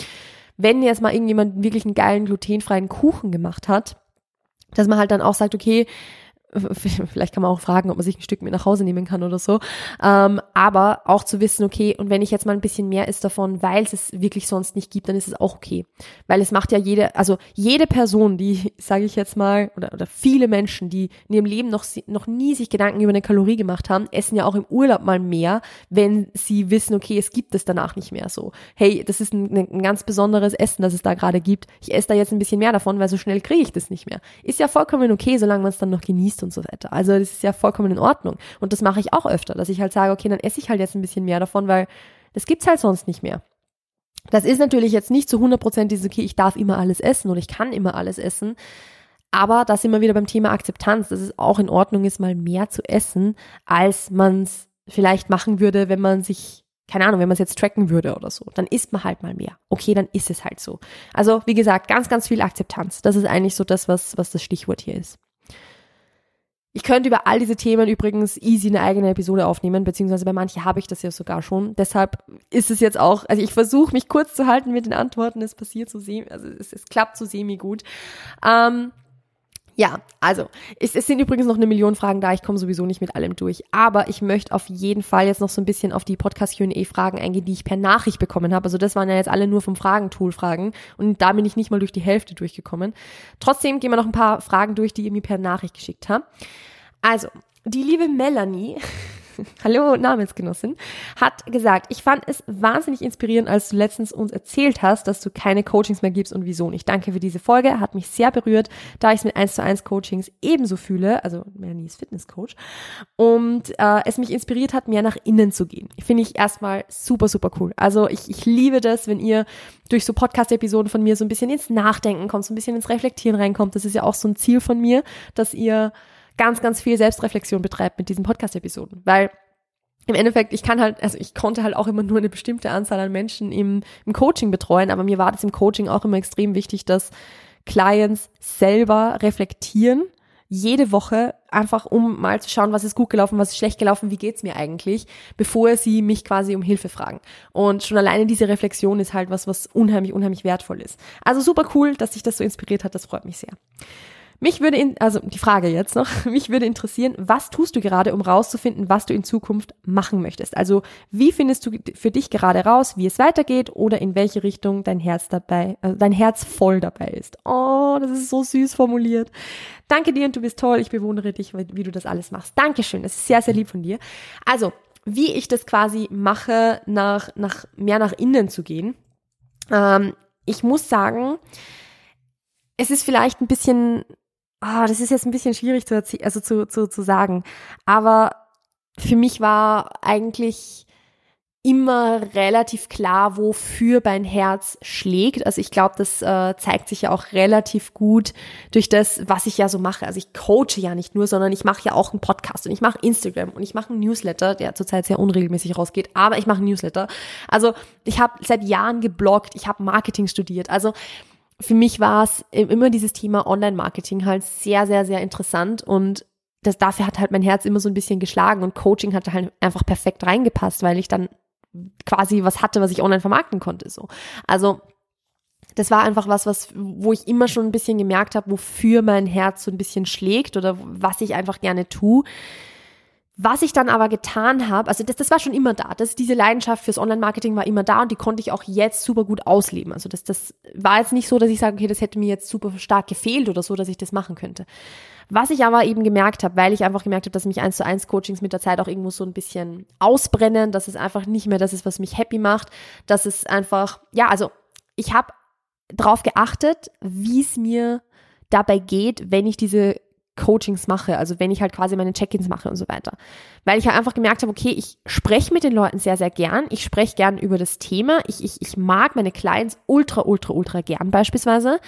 wenn jetzt mal irgendjemand wirklich einen geilen glutenfreien Kuchen gemacht hat, dass man halt dann auch sagt, okay, vielleicht kann man auch fragen, ob man sich ein Stück mit nach Hause nehmen kann oder so. Ähm, aber auch zu wissen, okay, und wenn ich jetzt mal ein bisschen mehr ist davon, weil es es wirklich sonst nicht gibt, dann ist es auch okay. Weil es macht ja jede, also jede Person, die, sage ich jetzt mal, oder, oder viele Menschen, die in ihrem Leben noch, noch nie sich Gedanken über eine Kalorie gemacht haben, essen ja auch im Urlaub mal mehr, wenn sie wissen, okay, es gibt es danach nicht mehr so. Hey, das ist ein, ein ganz besonderes Essen, das es da gerade gibt. Ich esse da jetzt ein bisschen mehr davon, weil so schnell kriege ich das nicht mehr. Ist ja vollkommen okay, solange man es dann noch genießt und so weiter. Also das ist ja vollkommen in Ordnung. Und das mache ich auch öfter, dass ich halt sage, okay, dann esse ich halt jetzt ein bisschen mehr davon, weil das gibt's halt sonst nicht mehr. Das ist natürlich jetzt nicht zu 100 Prozent dieses, okay, ich darf immer alles essen oder ich kann immer alles essen. Aber da sind wir wieder beim Thema Akzeptanz, dass es auch in Ordnung ist, mal mehr zu essen, als man es vielleicht machen würde, wenn man sich, keine Ahnung, wenn man es jetzt tracken würde oder so. Dann isst man halt mal mehr. Okay, dann ist es halt so. Also, wie gesagt, ganz, ganz viel Akzeptanz. Das ist eigentlich so das, was, was das Stichwort hier ist. Ich könnte über all diese Themen übrigens easy eine eigene Episode aufnehmen, beziehungsweise bei manchen habe ich das ja sogar schon. Deshalb ist es jetzt auch, also ich versuche mich kurz zu halten mit den Antworten. Es passiert so semi, also es, es klappt so semi gut. Ähm, ja, also es, es sind übrigens noch eine Million Fragen da. Ich komme sowieso nicht mit allem durch. Aber ich möchte auf jeden Fall jetzt noch so ein bisschen auf die Podcast Q&A-Fragen eingehen, die ich per Nachricht bekommen habe. Also das waren ja jetzt alle nur vom Fragentool-Fragen und da bin ich nicht mal durch die Hälfte durchgekommen. Trotzdem gehen wir noch ein paar Fragen durch, die ihr mir per Nachricht geschickt habt. Also, die liebe Melanie hallo Namensgenossin, hat gesagt, ich fand es wahnsinnig inspirierend, als du letztens uns erzählt hast, dass du keine Coachings mehr gibst und wieso nicht. Danke für diese Folge, hat mich sehr berührt, da ich es mit 1 zu 1 Coachings ebenso fühle, also Melanie ist Fitnesscoach, und äh, es mich inspiriert hat, mehr nach innen zu gehen. Finde ich erstmal super, super cool. Also ich, ich liebe das, wenn ihr durch so Podcast-Episoden von mir so ein bisschen ins Nachdenken kommt, so ein bisschen ins Reflektieren reinkommt. Das ist ja auch so ein Ziel von mir, dass ihr ganz, ganz viel Selbstreflexion betreibt mit diesen Podcast-Episoden. Weil im Endeffekt, ich kann halt, also ich konnte halt auch immer nur eine bestimmte Anzahl an Menschen im, im Coaching betreuen, aber mir war das im Coaching auch immer extrem wichtig, dass Clients selber reflektieren, jede Woche, einfach um mal zu schauen, was ist gut gelaufen, was ist schlecht gelaufen, wie geht's mir eigentlich, bevor sie mich quasi um Hilfe fragen. Und schon alleine diese Reflexion ist halt was, was unheimlich, unheimlich wertvoll ist. Also super cool, dass sich das so inspiriert hat, das freut mich sehr. Mich würde, in, also die Frage jetzt noch, mich würde interessieren, was tust du gerade, um rauszufinden, was du in Zukunft machen möchtest? Also wie findest du für dich gerade raus, wie es weitergeht oder in welche Richtung dein Herz dabei, also dein Herz voll dabei ist? Oh, das ist so süß formuliert. Danke dir und du bist toll. Ich bewundere dich, wie du das alles machst. Dankeschön. Das ist sehr, sehr lieb von dir. Also, wie ich das quasi mache, nach, nach, mehr nach innen zu gehen. Ähm, ich muss sagen, es ist vielleicht ein bisschen ah, das ist jetzt ein bisschen schwierig zu, also zu, zu, zu sagen. Aber für mich war eigentlich immer relativ klar, wofür mein Herz schlägt. Also ich glaube, das äh, zeigt sich ja auch relativ gut durch das, was ich ja so mache. Also ich coache ja nicht nur, sondern ich mache ja auch einen Podcast und ich mache Instagram und ich mache einen Newsletter, der zurzeit sehr unregelmäßig rausgeht, aber ich mache einen Newsletter. Also ich habe seit Jahren gebloggt, ich habe Marketing studiert. Also für mich war es immer dieses Thema Online-Marketing halt sehr, sehr, sehr interessant und das, dafür hat halt mein Herz immer so ein bisschen geschlagen und Coaching hatte halt einfach perfekt reingepasst, weil ich dann quasi was hatte, was ich online vermarkten konnte, so. Also, das war einfach was, was, wo ich immer schon ein bisschen gemerkt habe, wofür mein Herz so ein bisschen schlägt oder was ich einfach gerne tue. Was ich dann aber getan habe, also das, das war schon immer da. Das, diese Leidenschaft fürs Online-Marketing war immer da und die konnte ich auch jetzt super gut ausleben. Also das, das war jetzt nicht so, dass ich sage, okay, das hätte mir jetzt super stark gefehlt oder so, dass ich das machen könnte. Was ich aber eben gemerkt habe, weil ich einfach gemerkt habe, dass mich eins zu eins Coachings mit der Zeit auch irgendwo so ein bisschen ausbrennen, dass es einfach nicht mehr das ist, was mich happy macht, dass es einfach, ja, also ich habe drauf geachtet, wie es mir dabei geht, wenn ich diese Coachings mache, also wenn ich halt quasi meine Check-ins mache und so weiter. Weil ich halt einfach gemerkt habe, okay, ich spreche mit den Leuten sehr, sehr gern. Ich spreche gern über das Thema. Ich, ich, ich mag meine Clients ultra, ultra, ultra gern beispielsweise.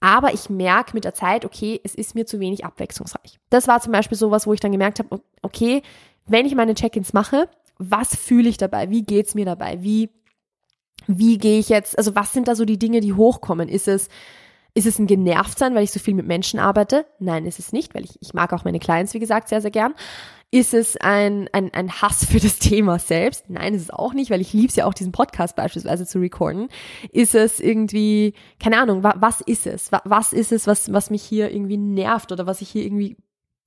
Aber ich merke mit der Zeit, okay, es ist mir zu wenig abwechslungsreich. Das war zum Beispiel sowas, wo ich dann gemerkt habe, okay, wenn ich meine Check-ins mache, was fühle ich dabei? Wie geht's mir dabei? Wie, wie gehe ich jetzt, also was sind da so die Dinge, die hochkommen? Ist es, ist es ein Genervtsein, weil ich so viel mit Menschen arbeite? Nein, ist es nicht, weil ich, ich mag auch meine Clients, wie gesagt, sehr, sehr gern. Ist es ein, ein, ein Hass für das Thema selbst? Nein, ist es auch nicht, weil ich liebe es ja auch, diesen Podcast beispielsweise zu recorden. Ist es irgendwie, keine Ahnung, wa, was ist es? Wa, was ist es, was, was mich hier irgendwie nervt oder was ich hier irgendwie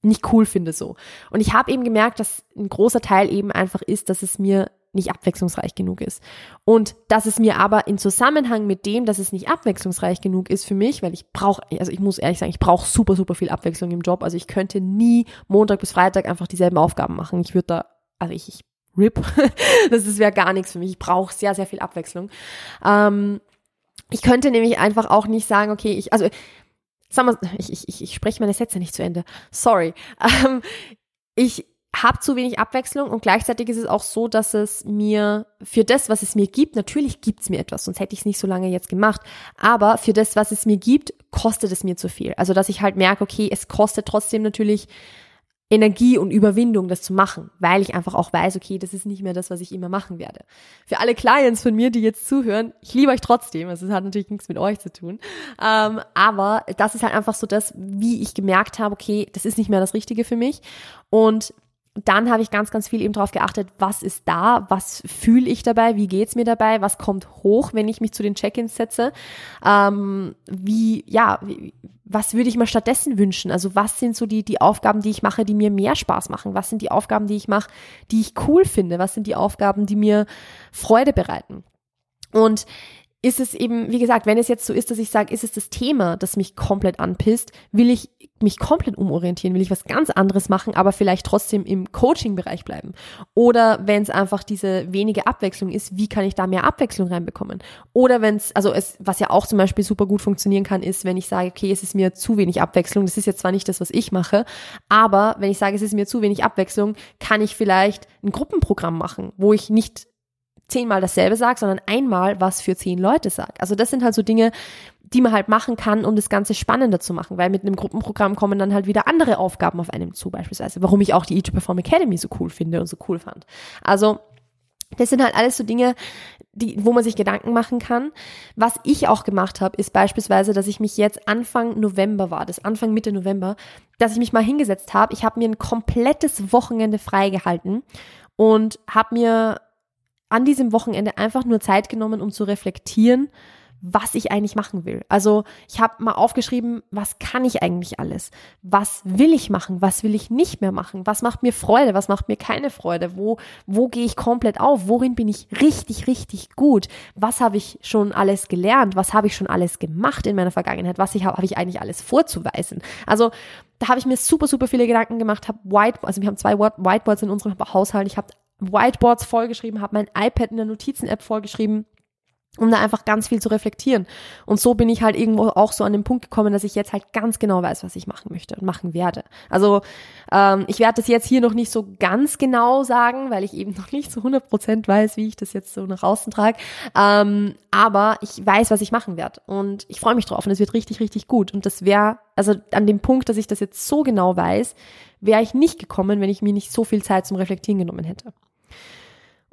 nicht cool finde so. Und ich habe eben gemerkt, dass ein großer Teil eben einfach ist, dass es mir nicht abwechslungsreich genug ist. Und dass es mir aber in Zusammenhang mit dem, dass es nicht abwechslungsreich genug ist für mich, weil ich brauche, also ich muss ehrlich sagen, ich brauche super, super viel Abwechslung im Job. Also ich könnte nie Montag bis Freitag einfach dieselben Aufgaben machen. Ich würde da, also ich, ich rip, das wäre gar nichts für mich. Ich brauche sehr, sehr viel Abwechslung. Ähm, ich könnte nämlich einfach auch nicht sagen, okay, ich, also sag mal, ich, ich, ich spreche meine Sätze nicht zu Ende. Sorry. Ähm, ich, habe zu wenig Abwechslung und gleichzeitig ist es auch so, dass es mir für das, was es mir gibt, natürlich gibt es mir etwas, sonst hätte ich es nicht so lange jetzt gemacht, aber für das, was es mir gibt, kostet es mir zu viel. Also dass ich halt merke, okay, es kostet trotzdem natürlich Energie und Überwindung, das zu machen, weil ich einfach auch weiß, okay, das ist nicht mehr das, was ich immer machen werde. Für alle Clients von mir, die jetzt zuhören, ich liebe euch trotzdem, also es hat natürlich nichts mit euch zu tun, ähm, aber das ist halt einfach so das, wie ich gemerkt habe, okay, das ist nicht mehr das Richtige für mich und dann habe ich ganz, ganz viel eben darauf geachtet, was ist da, was fühle ich dabei, wie geht's mir dabei, was kommt hoch, wenn ich mich zu den Check-ins setze, ähm, wie, ja, wie, was würde ich mir stattdessen wünschen? Also was sind so die, die Aufgaben, die ich mache, die mir mehr Spaß machen? Was sind die Aufgaben, die ich mache, die ich cool finde? Was sind die Aufgaben, die mir Freude bereiten? Und ist es eben, wie gesagt, wenn es jetzt so ist, dass ich sage, ist es das Thema, das mich komplett anpisst, will ich mich komplett umorientieren, will ich was ganz anderes machen, aber vielleicht trotzdem im Coaching-Bereich bleiben. Oder wenn es einfach diese wenige Abwechslung ist, wie kann ich da mehr Abwechslung reinbekommen? Oder wenn es, also es, was ja auch zum Beispiel super gut funktionieren kann, ist, wenn ich sage, okay, es ist mir zu wenig Abwechslung, das ist jetzt zwar nicht das, was ich mache, aber wenn ich sage, es ist mir zu wenig Abwechslung, kann ich vielleicht ein Gruppenprogramm machen, wo ich nicht zehnmal dasselbe sage, sondern einmal was für zehn Leute sage. Also das sind halt so Dinge, die man halt machen kann, um das Ganze spannender zu machen, weil mit einem Gruppenprogramm kommen dann halt wieder andere Aufgaben auf einem zu, beispielsweise. Warum ich auch die E2 Perform Academy so cool finde und so cool fand. Also das sind halt alles so Dinge, die, wo man sich Gedanken machen kann. Was ich auch gemacht habe, ist beispielsweise, dass ich mich jetzt Anfang November war, das Anfang Mitte November, dass ich mich mal hingesetzt habe. Ich habe mir ein komplettes Wochenende freigehalten und habe mir an diesem Wochenende einfach nur Zeit genommen, um zu reflektieren, was ich eigentlich machen will. Also ich habe mal aufgeschrieben, was kann ich eigentlich alles? Was will ich machen? Was will ich nicht mehr machen? Was macht mir Freude? Was macht mir keine Freude? Wo, wo gehe ich komplett auf? Worin bin ich richtig, richtig gut? Was habe ich schon alles gelernt? Was habe ich schon alles gemacht in meiner Vergangenheit? Was ich habe, habe ich eigentlich alles vorzuweisen? Also da habe ich mir super, super viele Gedanken gemacht, habe Whiteboards, also wir haben zwei Whiteboards in unserem Haushalt. Ich habe Whiteboards vollgeschrieben, habe mein iPad in der Notizen-App vollgeschrieben um da einfach ganz viel zu reflektieren. Und so bin ich halt irgendwo auch so an den Punkt gekommen, dass ich jetzt halt ganz genau weiß, was ich machen möchte und machen werde. Also ähm, ich werde das jetzt hier noch nicht so ganz genau sagen, weil ich eben noch nicht zu 100 Prozent weiß, wie ich das jetzt so nach außen trage. Ähm, aber ich weiß, was ich machen werde und ich freue mich drauf und es wird richtig, richtig gut. Und das wäre, also an dem Punkt, dass ich das jetzt so genau weiß, wäre ich nicht gekommen, wenn ich mir nicht so viel Zeit zum Reflektieren genommen hätte.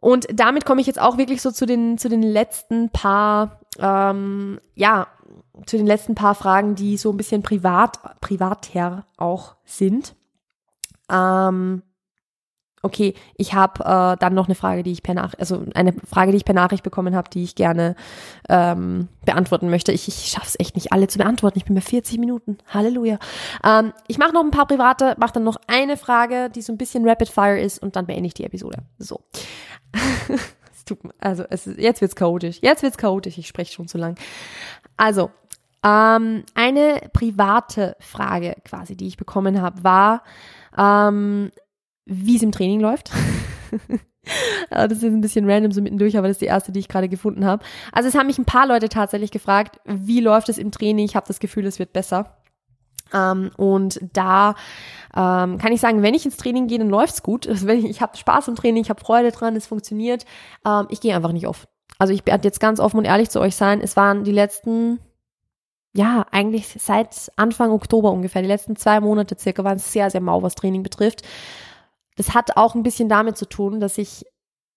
Und damit komme ich jetzt auch wirklich so zu den, zu den letzten paar, ähm, ja, zu den letzten paar Fragen, die so ein bisschen privat, privater auch sind. Ähm, okay, ich habe äh, dann noch eine Frage, die ich per Nachricht, also eine Frage, die ich per Nachricht bekommen habe, die ich gerne ähm, beantworten möchte. Ich, ich schaffe es echt nicht, alle zu beantworten. Ich bin bei 40 Minuten. Halleluja. Ähm, ich mache noch ein paar private, mache dann noch eine Frage, die so ein bisschen Rapid Fire ist und dann beende ich die Episode. So. es tut, also es ist, jetzt wird's chaotisch. Jetzt wird's chaotisch. Ich spreche schon zu lang. Also ähm, eine private Frage quasi, die ich bekommen habe, war, ähm, wie es im Training läuft. das ist ein bisschen random so mittendurch, aber das ist die erste, die ich gerade gefunden habe. Also es haben mich ein paar Leute tatsächlich gefragt, wie läuft es im Training? Ich habe das Gefühl, es wird besser. Ähm, und da ähm, kann ich sagen, wenn ich ins Training gehe, dann läuft's gut. Also wenn ich, ich habe Spaß im Training, ich habe Freude dran, es funktioniert. Ähm, ich gehe einfach nicht oft. Also ich werde jetzt ganz offen und ehrlich zu euch sein. Es waren die letzten, ja, eigentlich seit Anfang Oktober ungefähr, die letzten zwei Monate circa, waren sehr, sehr mau, was Training betrifft. Das hat auch ein bisschen damit zu tun, dass ich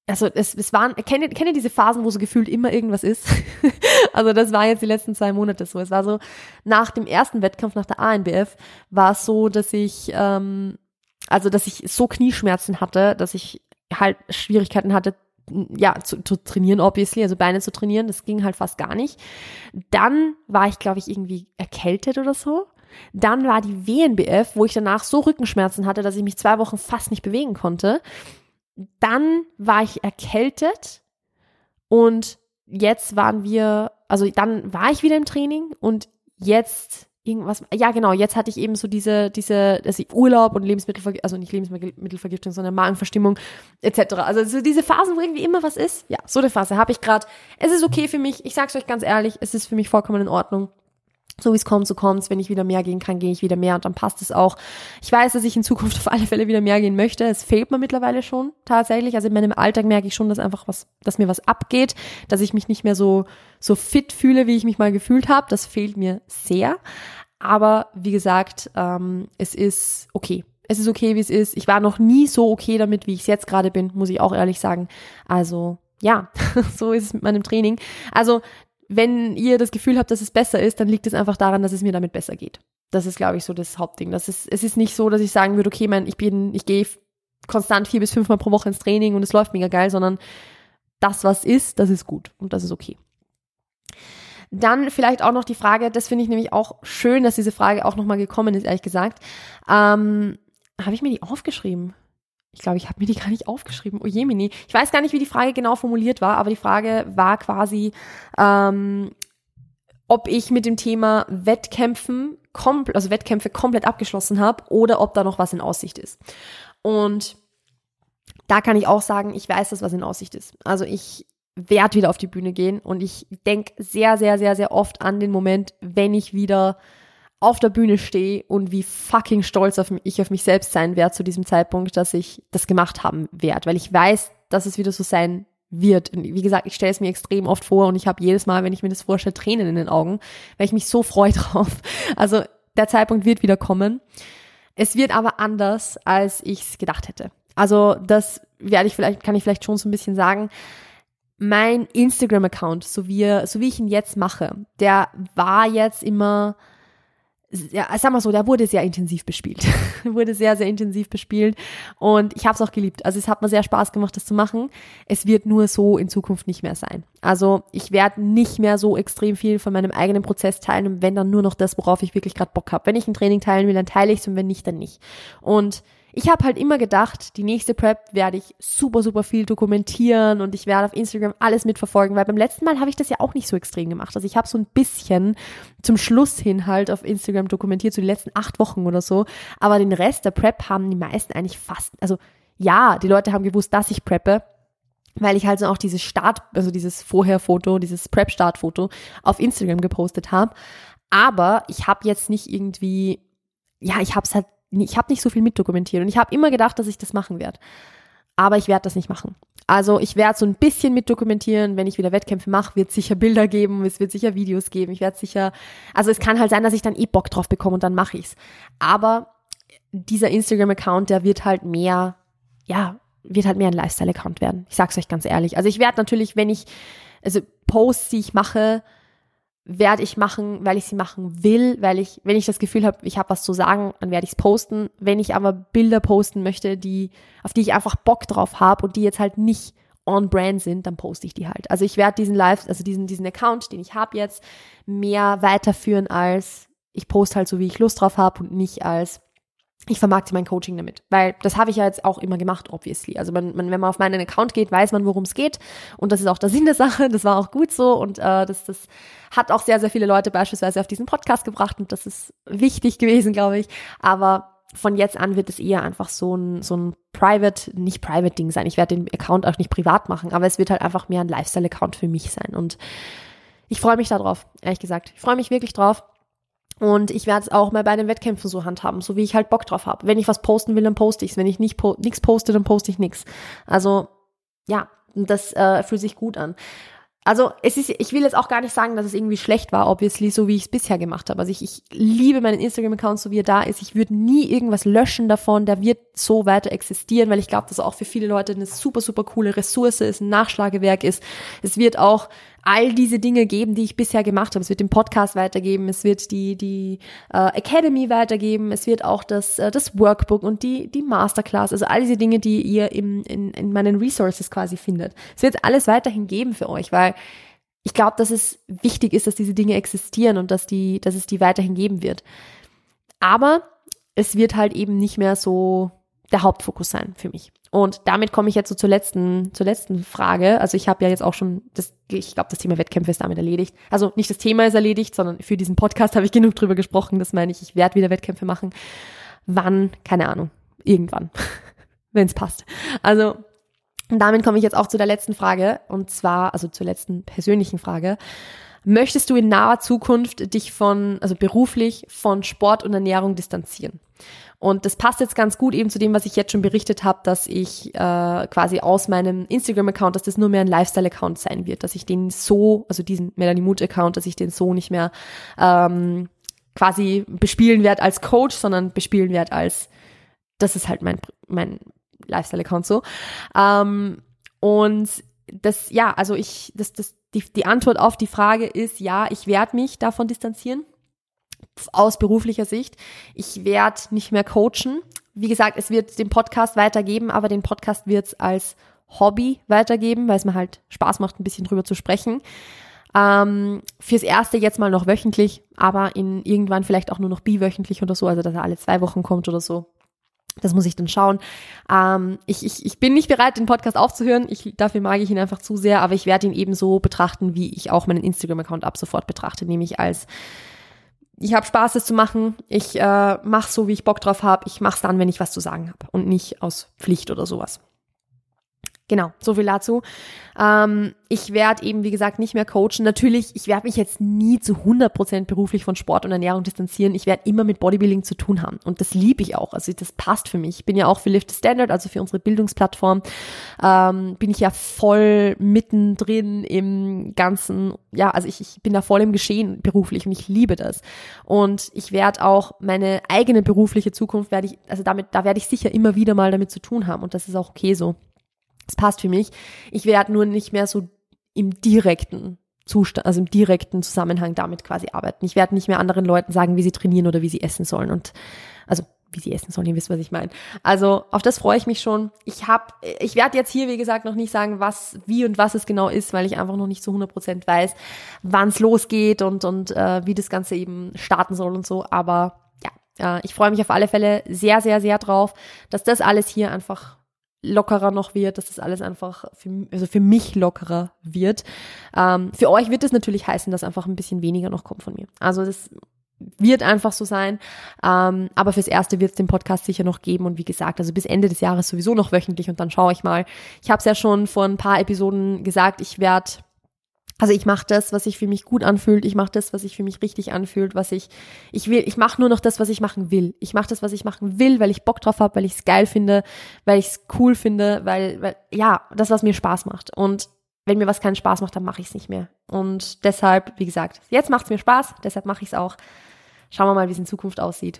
also es, es waren, kenne, kenne diese Phasen, wo so gefühlt immer irgendwas ist. also das war jetzt die letzten zwei Monate so. Es war so, nach dem ersten Wettkampf, nach der ANBF, war es so, dass ich, ähm, also dass ich so Knieschmerzen hatte, dass ich halt Schwierigkeiten hatte, ja, zu, zu trainieren, obviously, also Beine zu trainieren, das ging halt fast gar nicht. Dann war ich, glaube ich, irgendwie erkältet oder so. Dann war die WNBF, wo ich danach so Rückenschmerzen hatte, dass ich mich zwei Wochen fast nicht bewegen konnte. Dann war ich erkältet und jetzt waren wir, also dann war ich wieder im Training und jetzt irgendwas, ja genau, jetzt hatte ich eben so diese, diese, also Urlaub und Lebensmittelvergiftung, also nicht Lebensmittelvergiftung, sondern Magenverstimmung etc. Also so diese Phasen, wo irgendwie immer was ist, ja, so eine Phase habe ich gerade. Es ist okay für mich, ich sag's euch ganz ehrlich, es ist für mich vollkommen in Ordnung so wie es kommt, so kommt's. Wenn ich wieder mehr gehen kann, gehe ich wieder mehr und dann passt es auch. Ich weiß, dass ich in Zukunft auf alle Fälle wieder mehr gehen möchte. Es fehlt mir mittlerweile schon tatsächlich. Also in meinem Alltag merke ich schon, dass einfach was, dass mir was abgeht, dass ich mich nicht mehr so so fit fühle, wie ich mich mal gefühlt habe. Das fehlt mir sehr. Aber wie gesagt, ähm, es ist okay. Es ist okay, wie es ist. Ich war noch nie so okay damit, wie ich es jetzt gerade bin, muss ich auch ehrlich sagen. Also ja, so ist es mit meinem Training. Also wenn ihr das Gefühl habt, dass es besser ist, dann liegt es einfach daran, dass es mir damit besser geht. Das ist, glaube ich, so das Hauptding. Das ist, es ist nicht so, dass ich sagen würde, okay, mein, ich bin, ich gehe konstant vier bis fünfmal pro Woche ins Training und es läuft mega geil, sondern das, was ist, das ist gut und das ist okay. Dann vielleicht auch noch die Frage, das finde ich nämlich auch schön, dass diese Frage auch nochmal gekommen ist, ehrlich gesagt. Ähm, Habe ich mir die aufgeschrieben? Ich glaube, ich habe mir die gar nicht aufgeschrieben. Oh Jemini. Ich weiß gar nicht, wie die Frage genau formuliert war, aber die Frage war quasi, ähm, ob ich mit dem Thema Wettkämpfen, also Wettkämpfe komplett abgeschlossen habe oder ob da noch was in Aussicht ist. Und da kann ich auch sagen, ich weiß, dass was in Aussicht ist. Also ich werde wieder auf die Bühne gehen und ich denke sehr, sehr, sehr, sehr oft an den Moment, wenn ich wieder auf der Bühne stehe und wie fucking stolz auf mich, ich auf mich selbst sein werde zu diesem Zeitpunkt, dass ich das gemacht haben werde, weil ich weiß, dass es wieder so sein wird. Und wie gesagt, ich stelle es mir extrem oft vor und ich habe jedes Mal, wenn ich mir das vorstelle, Tränen in den Augen, weil ich mich so freue drauf. Also der Zeitpunkt wird wieder kommen. Es wird aber anders, als ich es gedacht hätte. Also das werde ich vielleicht, kann ich vielleicht schon so ein bisschen sagen. Mein Instagram-Account, so wie, so wie ich ihn jetzt mache, der war jetzt immer ja, sag mal so, der wurde sehr intensiv bespielt. wurde sehr, sehr intensiv bespielt. Und ich habe es auch geliebt. Also es hat mir sehr Spaß gemacht, das zu machen. Es wird nur so in Zukunft nicht mehr sein. Also ich werde nicht mehr so extrem viel von meinem eigenen Prozess teilen, wenn dann nur noch das, worauf ich wirklich gerade Bock habe. Wenn ich ein Training teilen will, dann teile ich es und wenn nicht, dann nicht. Und ich habe halt immer gedacht, die nächste Prep werde ich super, super viel dokumentieren und ich werde auf Instagram alles mitverfolgen, weil beim letzten Mal habe ich das ja auch nicht so extrem gemacht. Also ich habe so ein bisschen zum Schluss hin halt auf Instagram dokumentiert, so die letzten acht Wochen oder so. Aber den Rest der Prep haben die meisten eigentlich fast, also ja, die Leute haben gewusst, dass ich preppe, weil ich halt so auch dieses Start, also dieses Vorher-Foto, dieses Prep-Start-Foto auf Instagram gepostet habe. Aber ich habe jetzt nicht irgendwie, ja, ich habe es halt ich habe nicht so viel mitdokumentiert und ich habe immer gedacht, dass ich das machen werde. Aber ich werde das nicht machen. Also ich werde so ein bisschen mitdokumentieren, wenn ich wieder Wettkämpfe mache, wird sicher Bilder geben, es wird sicher Videos geben, ich werde sicher, also es kann halt sein, dass ich dann eh Bock drauf bekomme und dann mache ich's. Aber dieser Instagram-Account, der wird halt mehr, ja, wird halt mehr ein Lifestyle-Account werden. Ich sag's euch ganz ehrlich. Also ich werde natürlich, wenn ich, also Posts, die ich mache, werde ich machen, weil ich sie machen will, weil ich, wenn ich das Gefühl habe, ich habe was zu sagen, dann werde ich es posten. Wenn ich aber Bilder posten möchte, die, auf die ich einfach Bock drauf habe und die jetzt halt nicht on brand sind, dann poste ich die halt. Also ich werde diesen Live, also diesen, diesen Account, den ich habe jetzt, mehr weiterführen als ich poste halt so, wie ich Lust drauf habe und nicht als ich vermarkte mein Coaching damit, weil das habe ich ja jetzt auch immer gemacht, obviously. Also man, man, wenn man auf meinen Account geht, weiß man, worum es geht und das ist auch der Sinn der Sache. Das war auch gut so und äh, das, das hat auch sehr, sehr viele Leute beispielsweise auf diesen Podcast gebracht und das ist wichtig gewesen, glaube ich. Aber von jetzt an wird es eher einfach so ein, so ein Private, nicht Private-Ding sein. Ich werde den Account auch nicht privat machen, aber es wird halt einfach mehr ein Lifestyle-Account für mich sein und ich freue mich darauf, ehrlich gesagt. Ich freue mich wirklich drauf. Und ich werde es auch mal bei den Wettkämpfen so handhaben, so wie ich halt Bock drauf habe. Wenn ich was posten will, dann poste ich es. Wenn ich nicht po nichts poste, dann poste ich nichts. Also ja, das äh, fühlt sich gut an. Also es ist, ich will jetzt auch gar nicht sagen, dass es irgendwie schlecht war, obviously, so wie ich es bisher gemacht habe. Also ich, ich liebe meinen Instagram-Account, so wie er da ist. Ich würde nie irgendwas löschen davon. Der wird so weiter existieren, weil ich glaube, dass auch für viele Leute eine super, super coole Ressource ist, ein Nachschlagewerk ist. Es wird auch all diese Dinge geben, die ich bisher gemacht habe. Es wird den Podcast weitergeben, es wird die, die äh, Academy weitergeben, es wird auch das, äh, das Workbook und die, die Masterclass, also all diese Dinge, die ihr im, in, in meinen Resources quasi findet. Es wird alles weiterhin geben für euch, weil ich glaube, dass es wichtig ist, dass diese Dinge existieren und dass, die, dass es die weiterhin geben wird. Aber es wird halt eben nicht mehr so der Hauptfokus sein für mich. Und damit komme ich jetzt so zur letzten, zur letzten Frage. Also ich habe ja jetzt auch schon, das, ich glaube, das Thema Wettkämpfe ist damit erledigt. Also nicht das Thema ist erledigt, sondern für diesen Podcast habe ich genug drüber gesprochen. Das meine ich, ich werde wieder Wettkämpfe machen. Wann? Keine Ahnung. Irgendwann. Wenn es passt. Also damit komme ich jetzt auch zu der letzten Frage. Und zwar, also zur letzten persönlichen Frage. Möchtest du in naher Zukunft dich von, also beruflich von Sport und Ernährung distanzieren? Und das passt jetzt ganz gut eben zu dem, was ich jetzt schon berichtet habe, dass ich äh, quasi aus meinem Instagram-Account, dass das nur mehr ein Lifestyle-Account sein wird, dass ich den so, also diesen Melanie Mood-Account, dass ich den so nicht mehr ähm, quasi bespielen werde als Coach, sondern bespielen werde als, das ist halt mein, mein Lifestyle-Account so. Ähm, und das, ja, also ich, das, das, die, die Antwort auf die Frage ist, ja, ich werde mich davon distanzieren aus beruflicher Sicht. Ich werde nicht mehr coachen. Wie gesagt, es wird den Podcast weitergeben, aber den Podcast wird es als Hobby weitergeben, weil es mir halt Spaß macht, ein bisschen drüber zu sprechen. Ähm, fürs erste jetzt mal noch wöchentlich, aber in irgendwann vielleicht auch nur noch biwöchentlich oder so, also dass er alle zwei Wochen kommt oder so. Das muss ich dann schauen. Ähm, ich, ich, ich bin nicht bereit, den Podcast aufzuhören. Ich, dafür mag ich ihn einfach zu sehr, aber ich werde ihn eben so betrachten, wie ich auch meinen Instagram-Account ab sofort betrachte, nämlich als ich habe Spaß, es zu machen. Ich äh, mache so, wie ich Bock drauf habe. Ich mache es dann, wenn ich was zu sagen habe und nicht aus Pflicht oder sowas. Genau, so viel dazu. Ähm, ich werde eben, wie gesagt, nicht mehr coachen. Natürlich, ich werde mich jetzt nie zu 100% beruflich von Sport und Ernährung distanzieren. Ich werde immer mit Bodybuilding zu tun haben. Und das liebe ich auch. Also das passt für mich. Ich bin ja auch für Lift the Standard, also für unsere Bildungsplattform, ähm, bin ich ja voll mittendrin im ganzen, ja, also ich, ich bin da voll im Geschehen beruflich und ich liebe das. Und ich werde auch meine eigene berufliche Zukunft, werde ich, also damit, da werde ich sicher immer wieder mal damit zu tun haben. Und das ist auch okay so. Es passt für mich. Ich werde nur nicht mehr so im direkten Zustand, also im direkten Zusammenhang damit quasi arbeiten. Ich werde nicht mehr anderen Leuten sagen, wie sie trainieren oder wie sie essen sollen und also wie sie essen sollen, ihr wisst, was ich meine. Also auf das freue ich mich schon. Ich habe, ich werde jetzt hier, wie gesagt, noch nicht sagen, was, wie und was es genau ist, weil ich einfach noch nicht zu 100 Prozent weiß, wann es losgeht und, und äh, wie das Ganze eben starten soll und so. Aber ja, äh, ich freue mich auf alle Fälle sehr, sehr, sehr drauf, dass das alles hier einfach lockerer noch wird, dass das alles einfach für, also für mich lockerer wird. Ähm, für euch wird es natürlich heißen, dass einfach ein bisschen weniger noch kommt von mir. Also das wird einfach so sein. Ähm, aber fürs Erste wird es den Podcast sicher noch geben. Und wie gesagt, also bis Ende des Jahres sowieso noch wöchentlich und dann schaue ich mal. Ich habe es ja schon vor ein paar Episoden gesagt, ich werde also ich mache das, was sich für mich gut anfühlt. Ich mache das, was sich für mich richtig anfühlt. Was ich ich will. Ich mache nur noch das, was ich machen will. Ich mache das, was ich machen will, weil ich Bock drauf habe, weil ich es geil finde, weil ich es cool finde, weil, weil ja das, was mir Spaß macht. Und wenn mir was keinen Spaß macht, dann mache ich es nicht mehr. Und deshalb, wie gesagt, jetzt macht es mir Spaß. Deshalb mache ich es auch. Schauen wir mal, wie es in Zukunft aussieht.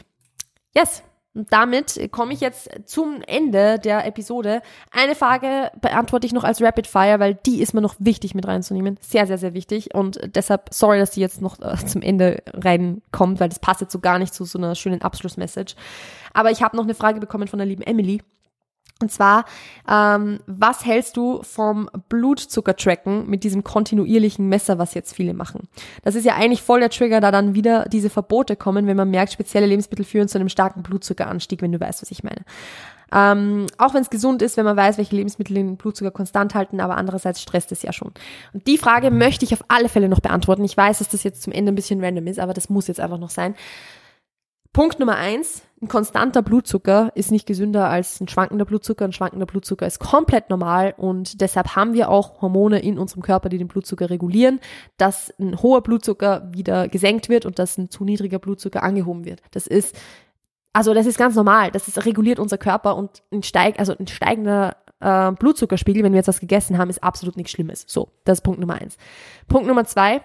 Yes. Und damit komme ich jetzt zum Ende der Episode. Eine Frage beantworte ich noch als Rapid Fire, weil die ist mir noch wichtig mit reinzunehmen. Sehr, sehr, sehr wichtig. Und deshalb, sorry, dass die jetzt noch äh, zum Ende reinkommt, weil das passt jetzt so gar nicht zu so einer schönen Abschlussmessage. Aber ich habe noch eine Frage bekommen von der lieben Emily. Und zwar, ähm, was hältst du vom Blutzucker-Tracken mit diesem kontinuierlichen Messer, was jetzt viele machen? Das ist ja eigentlich voll der Trigger, da dann wieder diese Verbote kommen, wenn man merkt, spezielle Lebensmittel führen zu einem starken Blutzuckeranstieg, wenn du weißt, was ich meine. Ähm, auch wenn es gesund ist, wenn man weiß, welche Lebensmittel den Blutzucker konstant halten, aber andererseits stresst es ja schon. Und die Frage möchte ich auf alle Fälle noch beantworten. Ich weiß, dass das jetzt zum Ende ein bisschen random ist, aber das muss jetzt einfach noch sein. Punkt Nummer eins, ein konstanter Blutzucker ist nicht gesünder als ein schwankender Blutzucker. Ein schwankender Blutzucker ist komplett normal und deshalb haben wir auch Hormone in unserem Körper, die den Blutzucker regulieren, dass ein hoher Blutzucker wieder gesenkt wird und dass ein zu niedriger Blutzucker angehoben wird. Das ist, also das ist ganz normal. Das ist, reguliert unser Körper und ein steig, also ein steigender äh, Blutzuckerspiegel, wenn wir jetzt was gegessen haben, ist absolut nichts Schlimmes. So, das ist Punkt Nummer eins. Punkt Nummer zwei,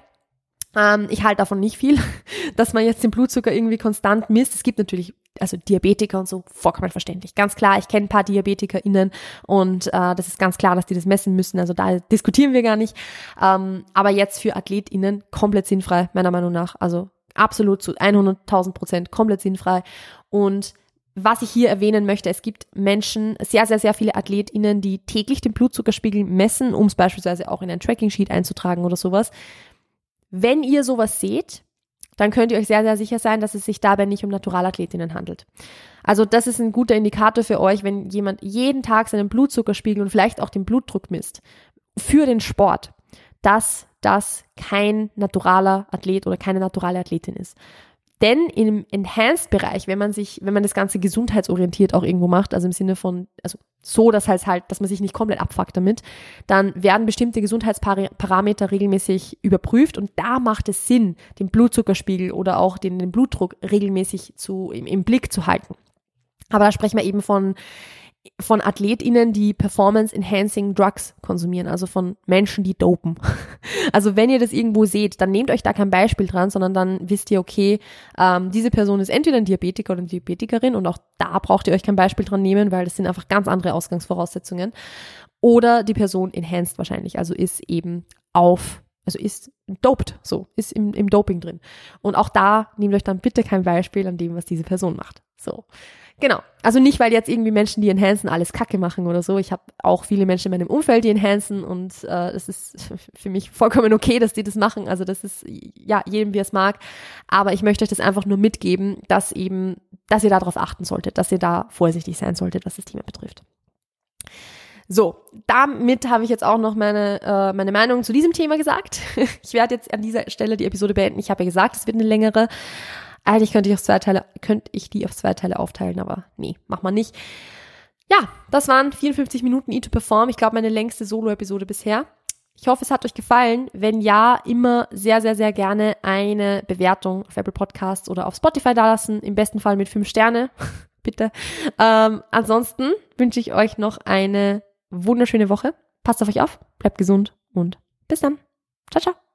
ähm, ich halte davon nicht viel, dass man jetzt den Blutzucker irgendwie konstant misst. Es gibt natürlich also Diabetiker und so, vollkommen verständlich. Ganz klar, ich kenne ein paar DiabetikerInnen und äh, das ist ganz klar, dass die das messen müssen. Also da diskutieren wir gar nicht. Ähm, aber jetzt für AthletInnen komplett sinnfrei, meiner Meinung nach. Also absolut zu 100.000 Prozent komplett sinnfrei. Und was ich hier erwähnen möchte, es gibt Menschen, sehr, sehr, sehr viele AthletInnen, die täglich den Blutzuckerspiegel messen, um es beispielsweise auch in ein Tracking-Sheet einzutragen oder sowas. Wenn ihr sowas seht, dann könnt ihr euch sehr, sehr sicher sein, dass es sich dabei nicht um Naturalathletinnen handelt. Also das ist ein guter Indikator für euch, wenn jemand jeden Tag seinen Blutzuckerspiegel und vielleicht auch den Blutdruck misst für den Sport, dass das kein naturaler Athlet oder keine naturale Athletin ist. Denn im Enhanced-Bereich, wenn man sich, wenn man das Ganze gesundheitsorientiert auch irgendwo macht, also im Sinne von, also so, dass halt halt, dass man sich nicht komplett abfuckt damit, dann werden bestimmte Gesundheitsparameter regelmäßig überprüft und da macht es Sinn, den Blutzuckerspiegel oder auch den, den Blutdruck regelmäßig zu, im, im Blick zu halten. Aber da sprechen wir eben von von AthletInnen, die Performance-Enhancing Drugs konsumieren, also von Menschen, die dopen. Also wenn ihr das irgendwo seht, dann nehmt euch da kein Beispiel dran, sondern dann wisst ihr, okay, ähm, diese Person ist entweder ein Diabetiker oder eine Diabetikerin und auch da braucht ihr euch kein Beispiel dran nehmen, weil das sind einfach ganz andere Ausgangsvoraussetzungen. Oder die Person enhanced wahrscheinlich, also ist eben auf also ist doped, so, ist im, im Doping drin. Und auch da nehmt euch dann bitte kein Beispiel an dem, was diese Person macht. So. Genau. Also nicht, weil jetzt irgendwie Menschen, die enhancen, alles Kacke machen oder so. Ich habe auch viele Menschen in meinem Umfeld, die enhancen und äh, es ist für mich vollkommen okay, dass die das machen. Also das ist ja jedem, wie es mag. Aber ich möchte euch das einfach nur mitgeben, dass eben, dass ihr darauf achten solltet, dass ihr da vorsichtig sein solltet, was das Thema betrifft. So, damit habe ich jetzt auch noch meine, äh, meine Meinung zu diesem Thema gesagt. ich werde jetzt an dieser Stelle die Episode beenden. Ich habe ja gesagt, es wird eine längere. Eigentlich könnte ich auf zwei Teile, könnte ich die auf zwei Teile aufteilen, aber nee, mach mal nicht. Ja, das waren 54 Minuten E2Perform. Ich glaube, meine längste Solo-Episode bisher. Ich hoffe, es hat euch gefallen. Wenn ja, immer sehr, sehr, sehr gerne eine Bewertung auf Apple Podcasts oder auf Spotify dalassen. Im besten Fall mit fünf Sterne. Bitte. Ähm, ansonsten wünsche ich euch noch eine wunderschöne Woche. Passt auf euch auf, bleibt gesund und bis dann. Ciao, ciao.